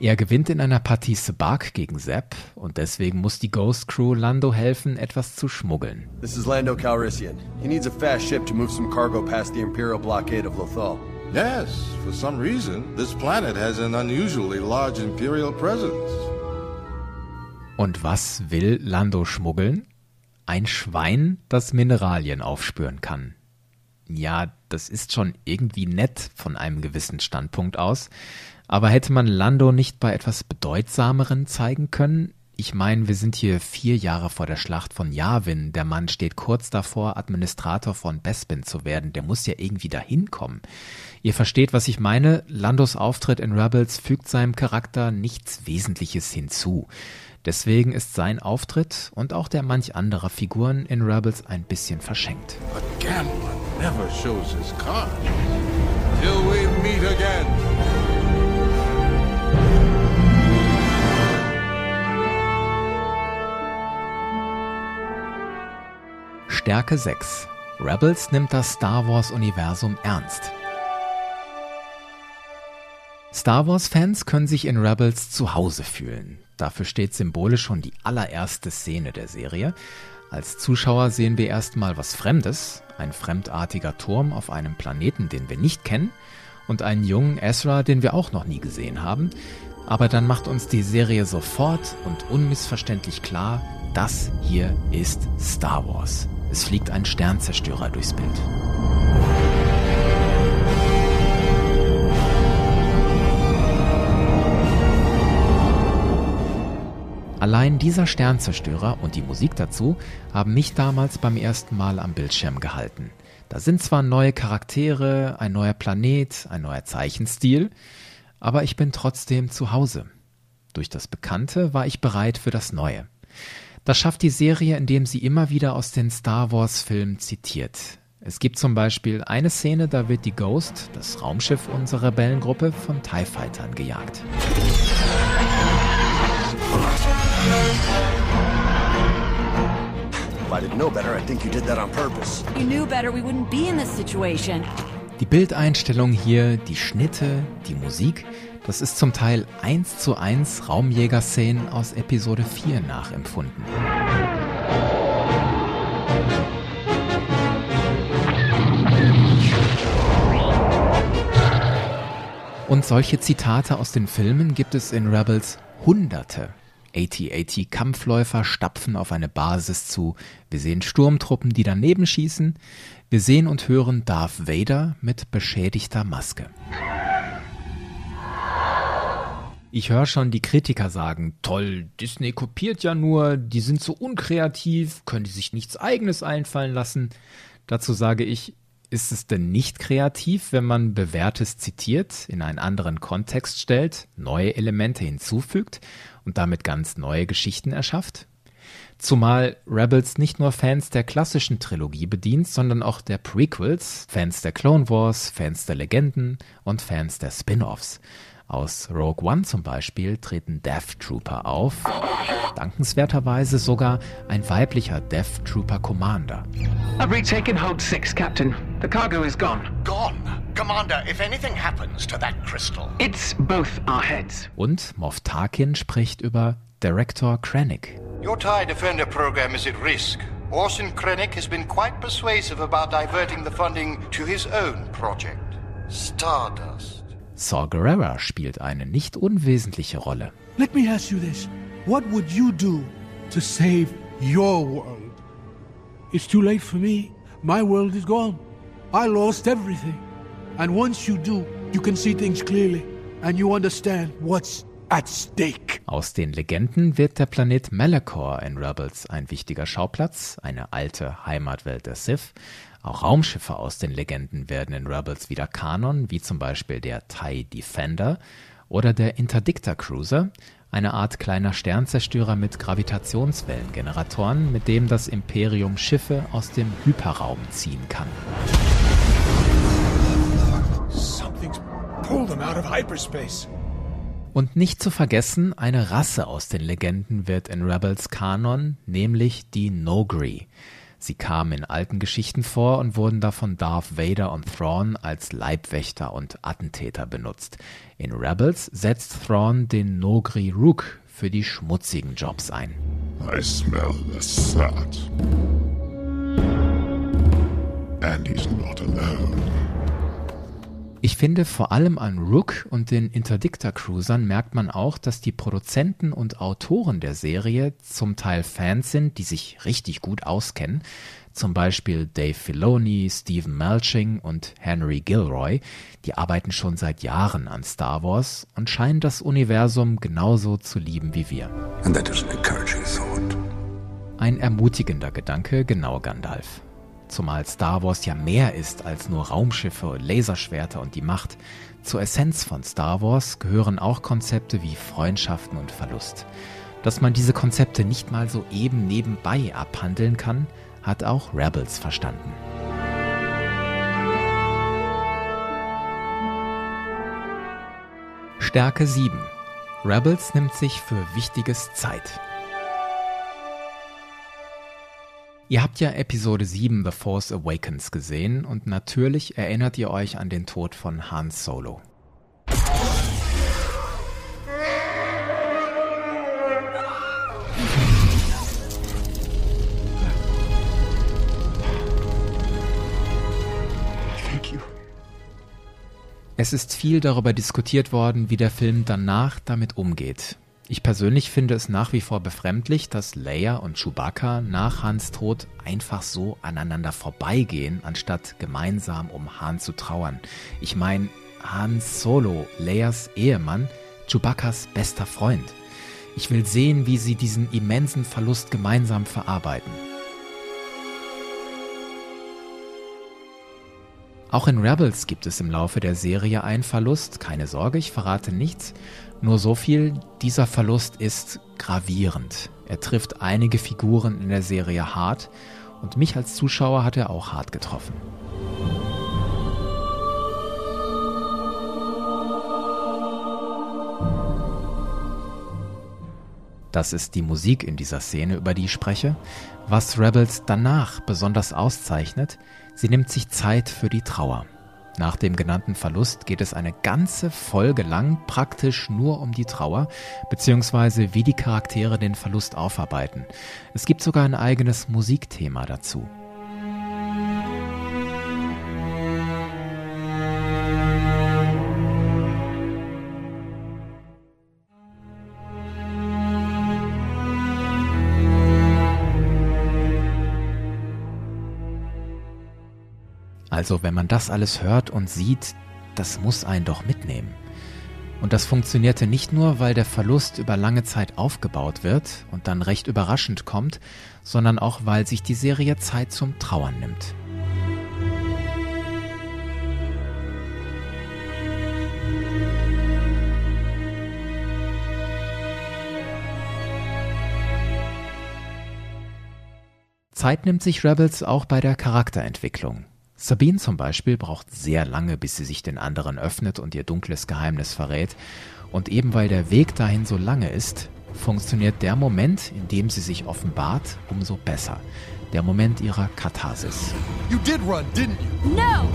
Er gewinnt in einer Partie Sabak gegen Zapp und deswegen muss die Ghost Crew Lando helfen, etwas zu schmuggeln. This is Lando Calrissian. He needs a fast ship to move some cargo past the Imperial blockade of Lothal. Yes, for some reason, this planet has an unusually large Imperial presence. Und was will Lando schmuggeln? Ein Schwein, das Mineralien aufspüren kann. Ja, das ist schon irgendwie nett von einem gewissen Standpunkt aus, aber hätte man Lando nicht bei etwas Bedeutsameren zeigen können? Ich meine, wir sind hier vier Jahre vor der Schlacht von Yavin. Der Mann steht kurz davor, Administrator von Bespin zu werden. Der muss ja irgendwie dahin kommen. Ihr versteht, was ich meine. Landos Auftritt in Rebels fügt seinem Charakter nichts Wesentliches hinzu. Deswegen ist sein Auftritt und auch der manch anderer Figuren in Rebels ein bisschen verschenkt. A gambler never shows his cards. Till we meet again. Stärke 6. Rebels nimmt das Star Wars-Universum ernst. Star Wars-Fans können sich in Rebels zu Hause fühlen. Dafür steht symbolisch schon die allererste Szene der Serie. Als Zuschauer sehen wir erstmal was Fremdes, ein fremdartiger Turm auf einem Planeten, den wir nicht kennen, und einen jungen Ezra, den wir auch noch nie gesehen haben. Aber dann macht uns die Serie sofort und unmissverständlich klar, das hier ist Star Wars. Es fliegt ein Sternzerstörer durchs Bild. Allein dieser Sternzerstörer und die Musik dazu haben mich damals beim ersten Mal am Bildschirm gehalten. Da sind zwar neue Charaktere, ein neuer Planet, ein neuer Zeichenstil, aber ich bin trotzdem zu Hause. Durch das Bekannte war ich bereit für das Neue. Das schafft die Serie, indem sie immer wieder aus den Star Wars-Filmen zitiert. Es gibt zum Beispiel eine Szene, da wird die Ghost, das Raumschiff unserer Rebellengruppe, von TIE Fightern gejagt. Die Bildeinstellung hier, die Schnitte, die Musik, das ist zum Teil eins zu eins Raumjäger-Szenen aus Episode 4 nachempfunden. Und solche Zitate aus den Filmen gibt es in Rebels Hunderte. AT-AT Kampfläufer stapfen auf eine Basis zu. Wir sehen Sturmtruppen, die daneben schießen. Wir sehen und hören Darth Vader mit beschädigter Maske. Ich höre schon die Kritiker sagen, toll, Disney kopiert ja nur, die sind so unkreativ, können die sich nichts eigenes einfallen lassen. Dazu sage ich, ist es denn nicht kreativ, wenn man Bewährtes zitiert, in einen anderen Kontext stellt, neue Elemente hinzufügt und damit ganz neue Geschichten erschafft? Zumal Rebels nicht nur Fans der klassischen Trilogie bedient, sondern auch der Prequels, Fans der Clone Wars, Fans der Legenden und Fans der Spin-offs. Aus Rogue One zum Beispiel treten Death Trooper auf, dankenswerterweise sogar ein weiblicher Death Trooper Commander. I've retaken Hold 6, Captain. The cargo is gone. Gone? Commander, if anything happens to that crystal. It's both our heads. Und Moff Tarkin spricht über Director Krennic. Your TIE Defender program is at risk. Orson Krennic has been quite persuasive about diverting the funding to his own project, Stardust. Saw Gerrera spielt eine nicht unwesentliche Rolle. Let me ask you this. What would you do to save your world? It's too late for me. My world is gone. I lost everything. And once you do, you can see things clearly and you understand what's at stake. Aus den Legenden wird der Planet Malachor in Rebels ein wichtiger Schauplatz, eine alte Heimatwelt der Sith. Auch Raumschiffe aus den Legenden werden in Rebels wieder Kanon, wie zum Beispiel der TIE Defender oder der Interdictor Cruiser, eine Art kleiner Sternzerstörer mit Gravitationswellengeneratoren, mit dem das Imperium Schiffe aus dem Hyperraum ziehen kann. Und nicht zu vergessen, eine Rasse aus den Legenden wird in Rebels Kanon, nämlich die Nogri. Sie kamen in alten Geschichten vor und wurden da von Darth Vader und Thrawn als Leibwächter und Attentäter benutzt. In Rebels setzt Thrawn den Nogri Rook für die schmutzigen Jobs ein. I smell the sat. And he's not alone. Ich finde, vor allem an Rook und den Interdictor-Cruisern merkt man auch, dass die Produzenten und Autoren der Serie zum Teil Fans sind, die sich richtig gut auskennen. Zum Beispiel Dave Filoni, Stephen Melching und Henry Gilroy. Die arbeiten schon seit Jahren an Star Wars und scheinen das Universum genauso zu lieben wie wir. Ein ermutigender Gedanke, genau Gandalf. Zumal Star Wars ja mehr ist als nur Raumschiffe, Laserschwerter und die Macht. Zur Essenz von Star Wars gehören auch Konzepte wie Freundschaften und Verlust. Dass man diese Konzepte nicht mal so eben nebenbei abhandeln kann, hat auch Rebels verstanden. Stärke 7. Rebels nimmt sich für Wichtiges Zeit. Ihr habt ja Episode 7 The Force Awakens gesehen und natürlich erinnert ihr euch an den Tod von Han Solo. Es ist viel darüber diskutiert worden, wie der Film danach damit umgeht. Ich persönlich finde es nach wie vor befremdlich, dass Leia und Chewbacca nach Hans Tod einfach so aneinander vorbeigehen, anstatt gemeinsam um Han zu trauern. Ich meine, Han Solo, Leias Ehemann, Chewbaccas bester Freund. Ich will sehen, wie sie diesen immensen Verlust gemeinsam verarbeiten. Auch in Rebels gibt es im Laufe der Serie einen Verlust. Keine Sorge, ich verrate nichts. Nur so viel, dieser Verlust ist gravierend. Er trifft einige Figuren in der Serie hart und mich als Zuschauer hat er auch hart getroffen. Das ist die Musik in dieser Szene, über die ich spreche. Was Rebels danach besonders auszeichnet, sie nimmt sich Zeit für die Trauer. Nach dem genannten Verlust geht es eine ganze Folge lang praktisch nur um die Trauer, beziehungsweise wie die Charaktere den Verlust aufarbeiten. Es gibt sogar ein eigenes Musikthema dazu. Also wenn man das alles hört und sieht, das muss einen doch mitnehmen. Und das funktionierte nicht nur, weil der Verlust über lange Zeit aufgebaut wird und dann recht überraschend kommt, sondern auch, weil sich die Serie Zeit zum Trauern nimmt. Zeit nimmt sich Rebels auch bei der Charakterentwicklung. Sabine zum Beispiel braucht sehr lange, bis sie sich den anderen öffnet und ihr dunkles Geheimnis verrät. Und eben weil der Weg dahin so lange ist, funktioniert der Moment, in dem sie sich offenbart, umso besser. Der Moment ihrer Katharsis. You did run, didn't you? No!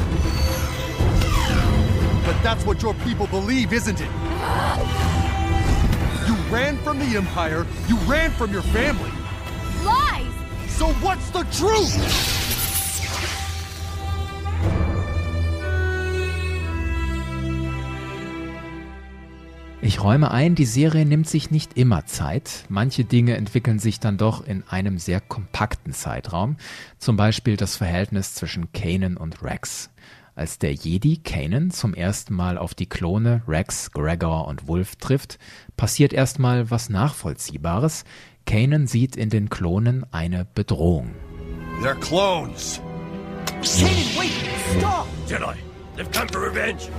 But that's what your people believe, isn't it? You ran from the Empire, you ran from your family. Lies! So what's the truth? Ich räume ein, die Serie nimmt sich nicht immer Zeit. Manche Dinge entwickeln sich dann doch in einem sehr kompakten Zeitraum. Zum Beispiel das Verhältnis zwischen Kanan und Rex. Als der Jedi Kanan zum ersten Mal auf die Klone Rex, Gregor und Wolf trifft, passiert erstmal was Nachvollziehbares. Kanan sieht in den Klonen eine Bedrohung. They're clones. Kanan, wait! Stop! Jedi, they've come for revenge!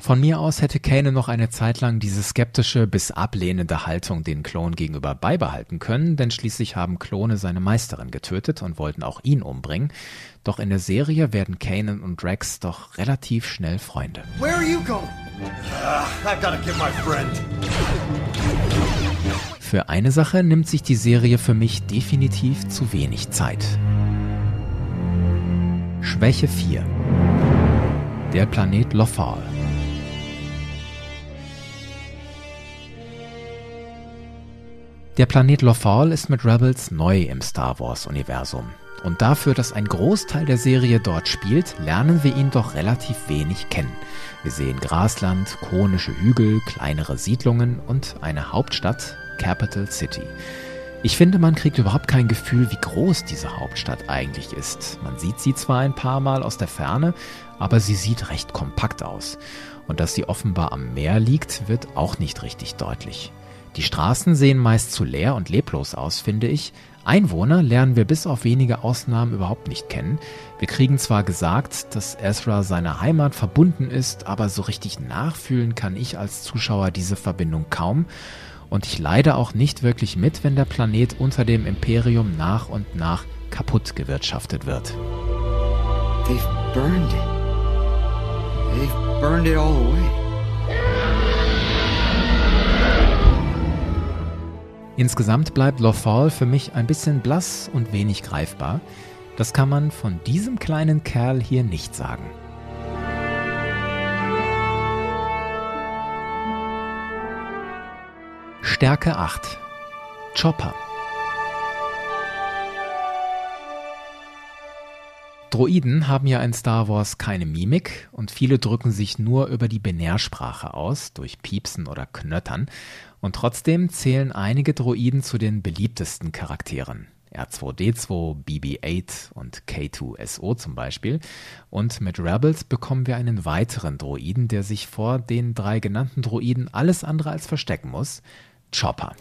Von mir aus hätte Kanan noch eine Zeit lang diese skeptische bis ablehnende Haltung den Klonen gegenüber beibehalten können, denn schließlich haben Klone seine Meisterin getötet und wollten auch ihn umbringen. Doch in der Serie werden Kanan und Rex doch relativ schnell Freunde. Where are you going? Uh, I've gotta get my friend. Für eine Sache nimmt sich die Serie für mich definitiv zu wenig Zeit. Schwäche 4 Der Planet Lothal Der Planet Lothal ist mit Rebels neu im Star Wars-Universum. Und dafür, dass ein Großteil der Serie dort spielt, lernen wir ihn doch relativ wenig kennen. Wir sehen Grasland, konische Hügel, kleinere Siedlungen und eine Hauptstadt, Capital City. Ich finde, man kriegt überhaupt kein Gefühl, wie groß diese Hauptstadt eigentlich ist. Man sieht sie zwar ein paar Mal aus der Ferne, aber sie sieht recht kompakt aus. Und dass sie offenbar am Meer liegt, wird auch nicht richtig deutlich. Die Straßen sehen meist zu leer und leblos aus, finde ich. Einwohner lernen wir bis auf wenige Ausnahmen überhaupt nicht kennen. Wir kriegen zwar gesagt, dass Ezra seiner Heimat verbunden ist, aber so richtig nachfühlen kann ich als Zuschauer diese Verbindung kaum. Und ich leide auch nicht wirklich mit, wenn der Planet unter dem Imperium nach und nach kaputt gewirtschaftet wird. They've burned it. They've burned it all away. Insgesamt bleibt Lothal für mich ein bisschen blass und wenig greifbar. Das kann man von diesem kleinen Kerl hier nicht sagen. Stärke 8 Chopper Droiden haben ja in Star Wars keine Mimik und viele drücken sich nur über die Binärsprache aus, durch Piepsen oder Knöttern. Und trotzdem zählen einige Droiden zu den beliebtesten Charakteren. R2D2, BB-8 und K2SO zum Beispiel. Und mit Rebels bekommen wir einen weiteren Droiden, der sich vor den drei genannten Droiden alles andere als verstecken muss. Chopper.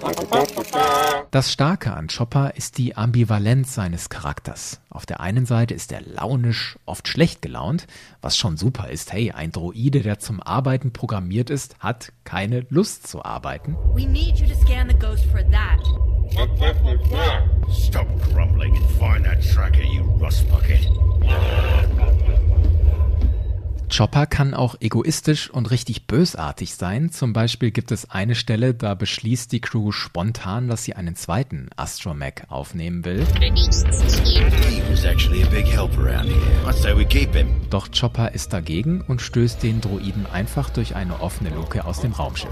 Das Starke an Chopper ist die Ambivalenz seines Charakters. Auf der einen Seite ist er launisch, oft schlecht gelaunt, was schon super ist. Hey, ein Droide, der zum Arbeiten programmiert ist, hat keine Lust zu arbeiten. We need you to scan the ghost for that. Stop grumbling and find that tracker, you rust bucket. Chopper kann auch egoistisch und richtig bösartig sein. Zum Beispiel gibt es eine Stelle, da beschließt die Crew spontan, dass sie einen zweiten Astromech aufnehmen will. Doch Chopper ist dagegen und stößt den Droiden einfach durch eine offene Luke aus dem Raumschiff.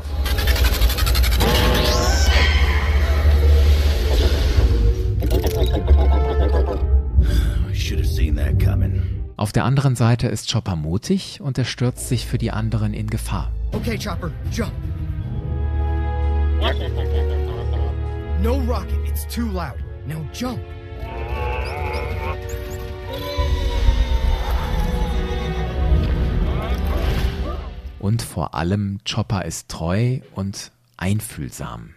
Should have seen that coming. Auf der anderen Seite ist Chopper mutig und er stürzt sich für die anderen in Gefahr. Okay, Chopper, jump. No rocket, it's too loud. Now jump. Und vor allem Chopper ist treu und einfühlsam.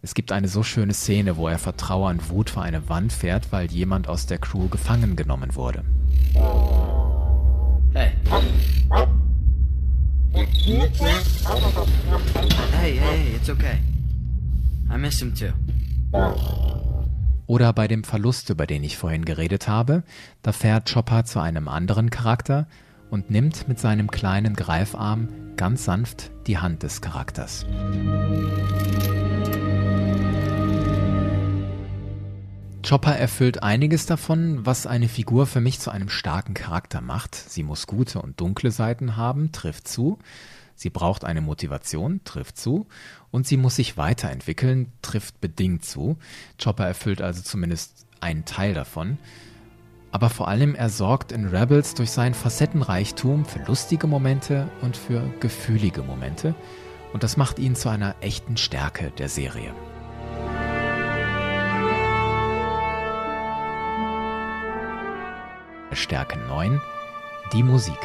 Es gibt eine so schöne Szene, wo er vor Trauer und Wut vor eine Wand fährt, weil jemand aus der Crew gefangen genommen wurde. Hey. Hey, hey, it's okay. I miss him too. Oder bei dem Verlust, über den ich vorhin geredet habe, da fährt Chopper zu einem anderen Charakter und nimmt mit seinem kleinen Greifarm ganz sanft die Hand des Charakters. Chopper erfüllt einiges davon, was eine Figur für mich zu einem starken Charakter macht. Sie muss gute und dunkle Seiten haben, trifft zu. Sie braucht eine Motivation, trifft zu. Und sie muss sich weiterentwickeln, trifft bedingt zu. Chopper erfüllt also zumindest einen Teil davon. Aber vor allem er sorgt in Rebels durch seinen Facettenreichtum für lustige Momente und für gefühlige Momente. Und das macht ihn zu einer echten Stärke der Serie. Stärke 9, die Musik.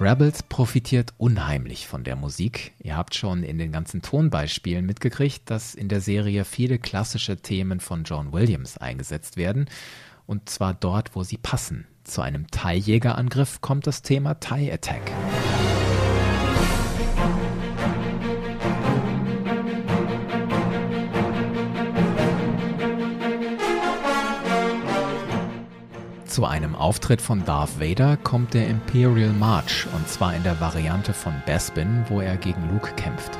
Rebels profitiert unheimlich von der Musik. Ihr habt schon in den ganzen Tonbeispielen mitgekriegt, dass in der Serie viele klassische Themen von John Williams eingesetzt werden. Und zwar dort, wo sie passen. Zu einem TIE-Jägerangriff kommt das Thema TIE Zu einem Auftritt von Darth Vader kommt der Imperial March und zwar in der Variante von Bespin, wo er gegen Luke kämpft.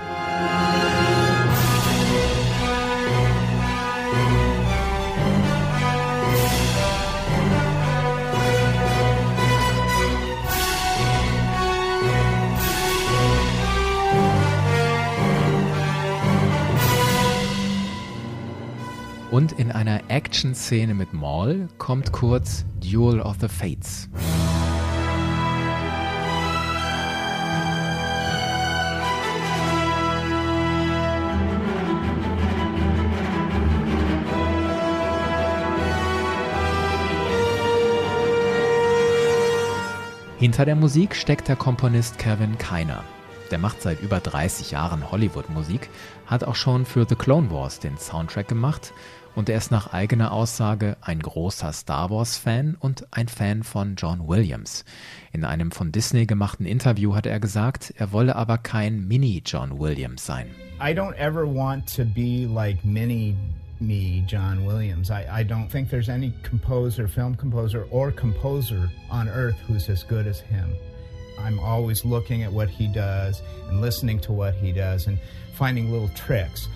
Und in einer Action-Szene mit Maul kommt kurz Duel of the Fates. Hinter der Musik steckt der Komponist Kevin Keiner. Der macht seit über 30 Jahren Hollywood-Musik, hat auch schon für The Clone Wars den Soundtrack gemacht und er ist nach eigener Aussage ein großer Star Wars-Fan und ein Fan von John Williams. In einem von Disney gemachten Interview hat er gesagt, er wolle aber kein Mini-John Williams sein. I don't ever want to be like mini me, John Williams. I, I don't think there's any composer, film composer, or composer on earth who's as good as him. I'm always looking at what he does and listening to what he does and finding little tricks.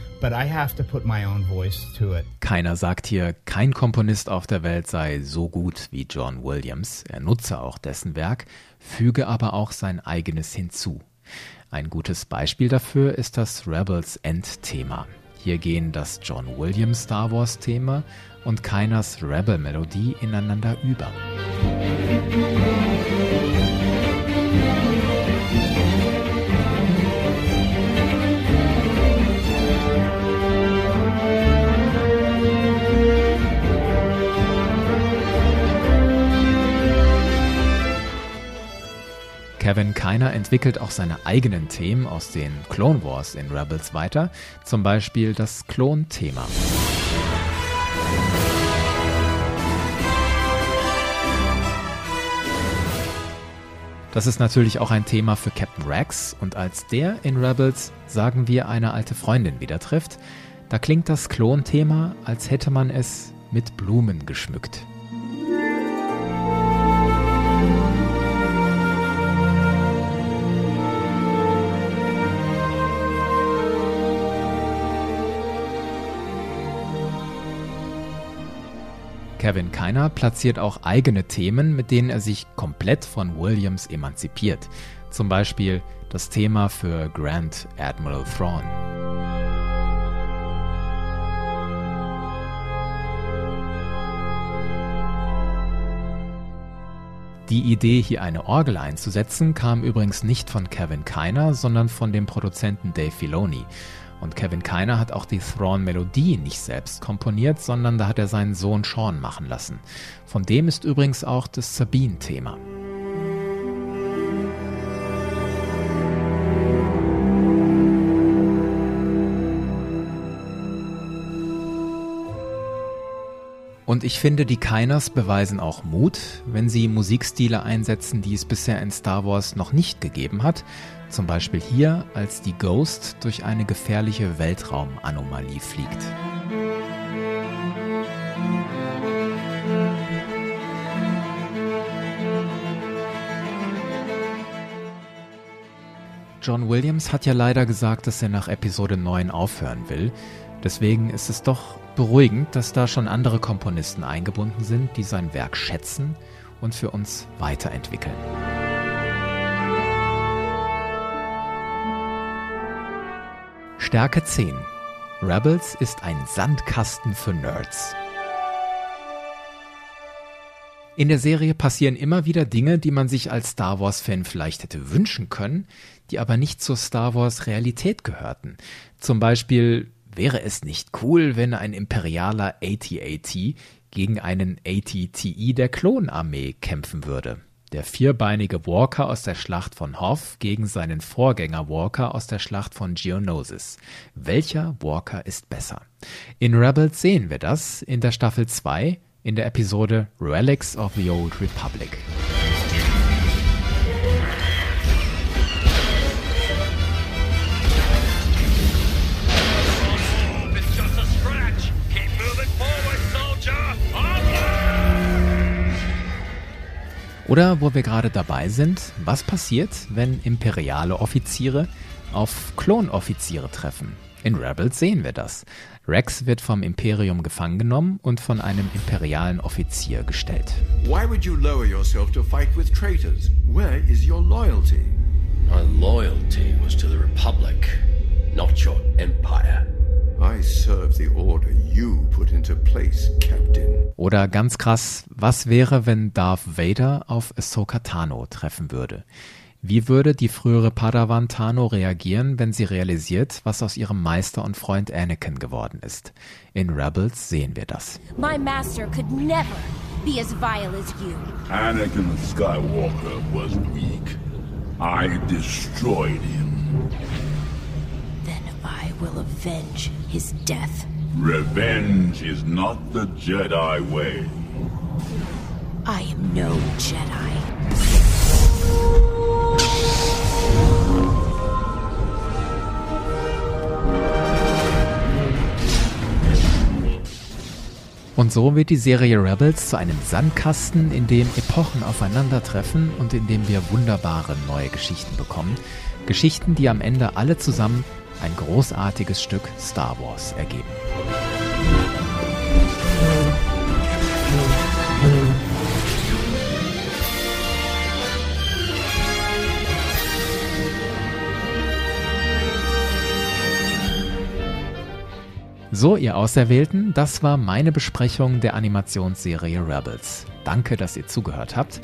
Keiner sagt hier, kein Komponist auf der Welt sei so gut wie John Williams. Er nutze auch dessen Werk, füge aber auch sein eigenes hinzu. Ein gutes Beispiel dafür ist das Rebels End-Thema. Hier gehen das John Williams Star Wars Thema und Keiners Rebel Melodie ineinander über. Kevin Keiner entwickelt auch seine eigenen Themen aus den Clone Wars in Rebels weiter, zum Beispiel das Klon-Thema. Das ist natürlich auch ein Thema für Captain Rex und als der in Rebels, sagen wir, eine alte Freundin wieder trifft, da klingt das Klon-Thema, als hätte man es mit Blumen geschmückt. Kevin Keiner platziert auch eigene Themen, mit denen er sich komplett von Williams emanzipiert. Zum Beispiel das Thema für Grand Admiral Thrawn. Die Idee, hier eine Orgel einzusetzen, kam übrigens nicht von Kevin Keiner, sondern von dem Produzenten Dave Filoni. Und Kevin Keiner hat auch die Thrawn-Melodie nicht selbst komponiert, sondern da hat er seinen Sohn Sean machen lassen. Von dem ist übrigens auch das Sabine-Thema. Und ich finde, die Keiners beweisen auch Mut, wenn sie Musikstile einsetzen, die es bisher in Star Wars noch nicht gegeben hat. Zum Beispiel hier, als die Ghost durch eine gefährliche Weltraumanomalie fliegt. John Williams hat ja leider gesagt, dass er nach Episode 9 aufhören will. Deswegen ist es doch beruhigend, dass da schon andere Komponisten eingebunden sind, die sein Werk schätzen und für uns weiterentwickeln. Stärke 10. Rebels ist ein Sandkasten für Nerds. In der Serie passieren immer wieder Dinge, die man sich als Star Wars-Fan vielleicht hätte wünschen können, die aber nicht zur Star Wars-Realität gehörten. Zum Beispiel Wäre es nicht cool, wenn ein imperialer AT-AT gegen einen AT-TE der Klonarmee kämpfen würde? Der vierbeinige Walker aus der Schlacht von Hoth gegen seinen Vorgänger Walker aus der Schlacht von Geonosis. Welcher Walker ist besser? In Rebels sehen wir das in der Staffel 2 in der Episode Relics of the Old Republic. Oder wo wir gerade dabei sind, was passiert, wenn imperiale Offiziere auf Klonoffiziere treffen? In Rebels sehen wir das. Rex wird vom Imperium gefangen genommen und von einem imperialen Offizier gestellt. Why would you lower yourself to fight with traitors? Where is your loyalty? My loyalty was to the Republic, not your empire. I serve the order you put into place, Captain. Oder ganz krass, was wäre, wenn Darth Vader auf Ahsoka Tano treffen würde? Wie würde die frühere Padawan Tano reagieren, wenn sie realisiert, was aus ihrem Meister und Freund Anakin geworden ist? In Rebels sehen wir das. My master could never be as vile as you. Anakin Skywalker was weak. I destroyed him. Will avenge his death. Revenge is not the Jedi way. I am no Jedi. Und so wird die Serie Rebels zu einem Sandkasten, in dem Epochen aufeinandertreffen und in dem wir wunderbare neue Geschichten bekommen. Geschichten, die am Ende alle zusammen ein großartiges Stück Star Wars ergeben. So, ihr Auserwählten, das war meine Besprechung der Animationsserie Rebels. Danke, dass ihr zugehört habt.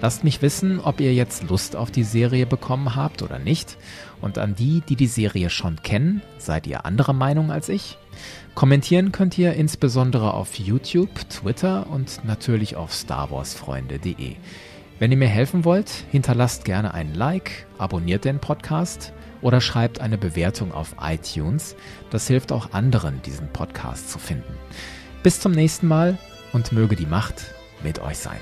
Lasst mich wissen, ob ihr jetzt Lust auf die Serie bekommen habt oder nicht. Und an die, die die Serie schon kennen, seid ihr anderer Meinung als ich? Kommentieren könnt ihr insbesondere auf YouTube, Twitter und natürlich auf starwarsfreunde.de. Wenn ihr mir helfen wollt, hinterlasst gerne ein Like, abonniert den Podcast oder schreibt eine Bewertung auf iTunes. Das hilft auch anderen, diesen Podcast zu finden. Bis zum nächsten Mal und möge die Macht mit euch sein.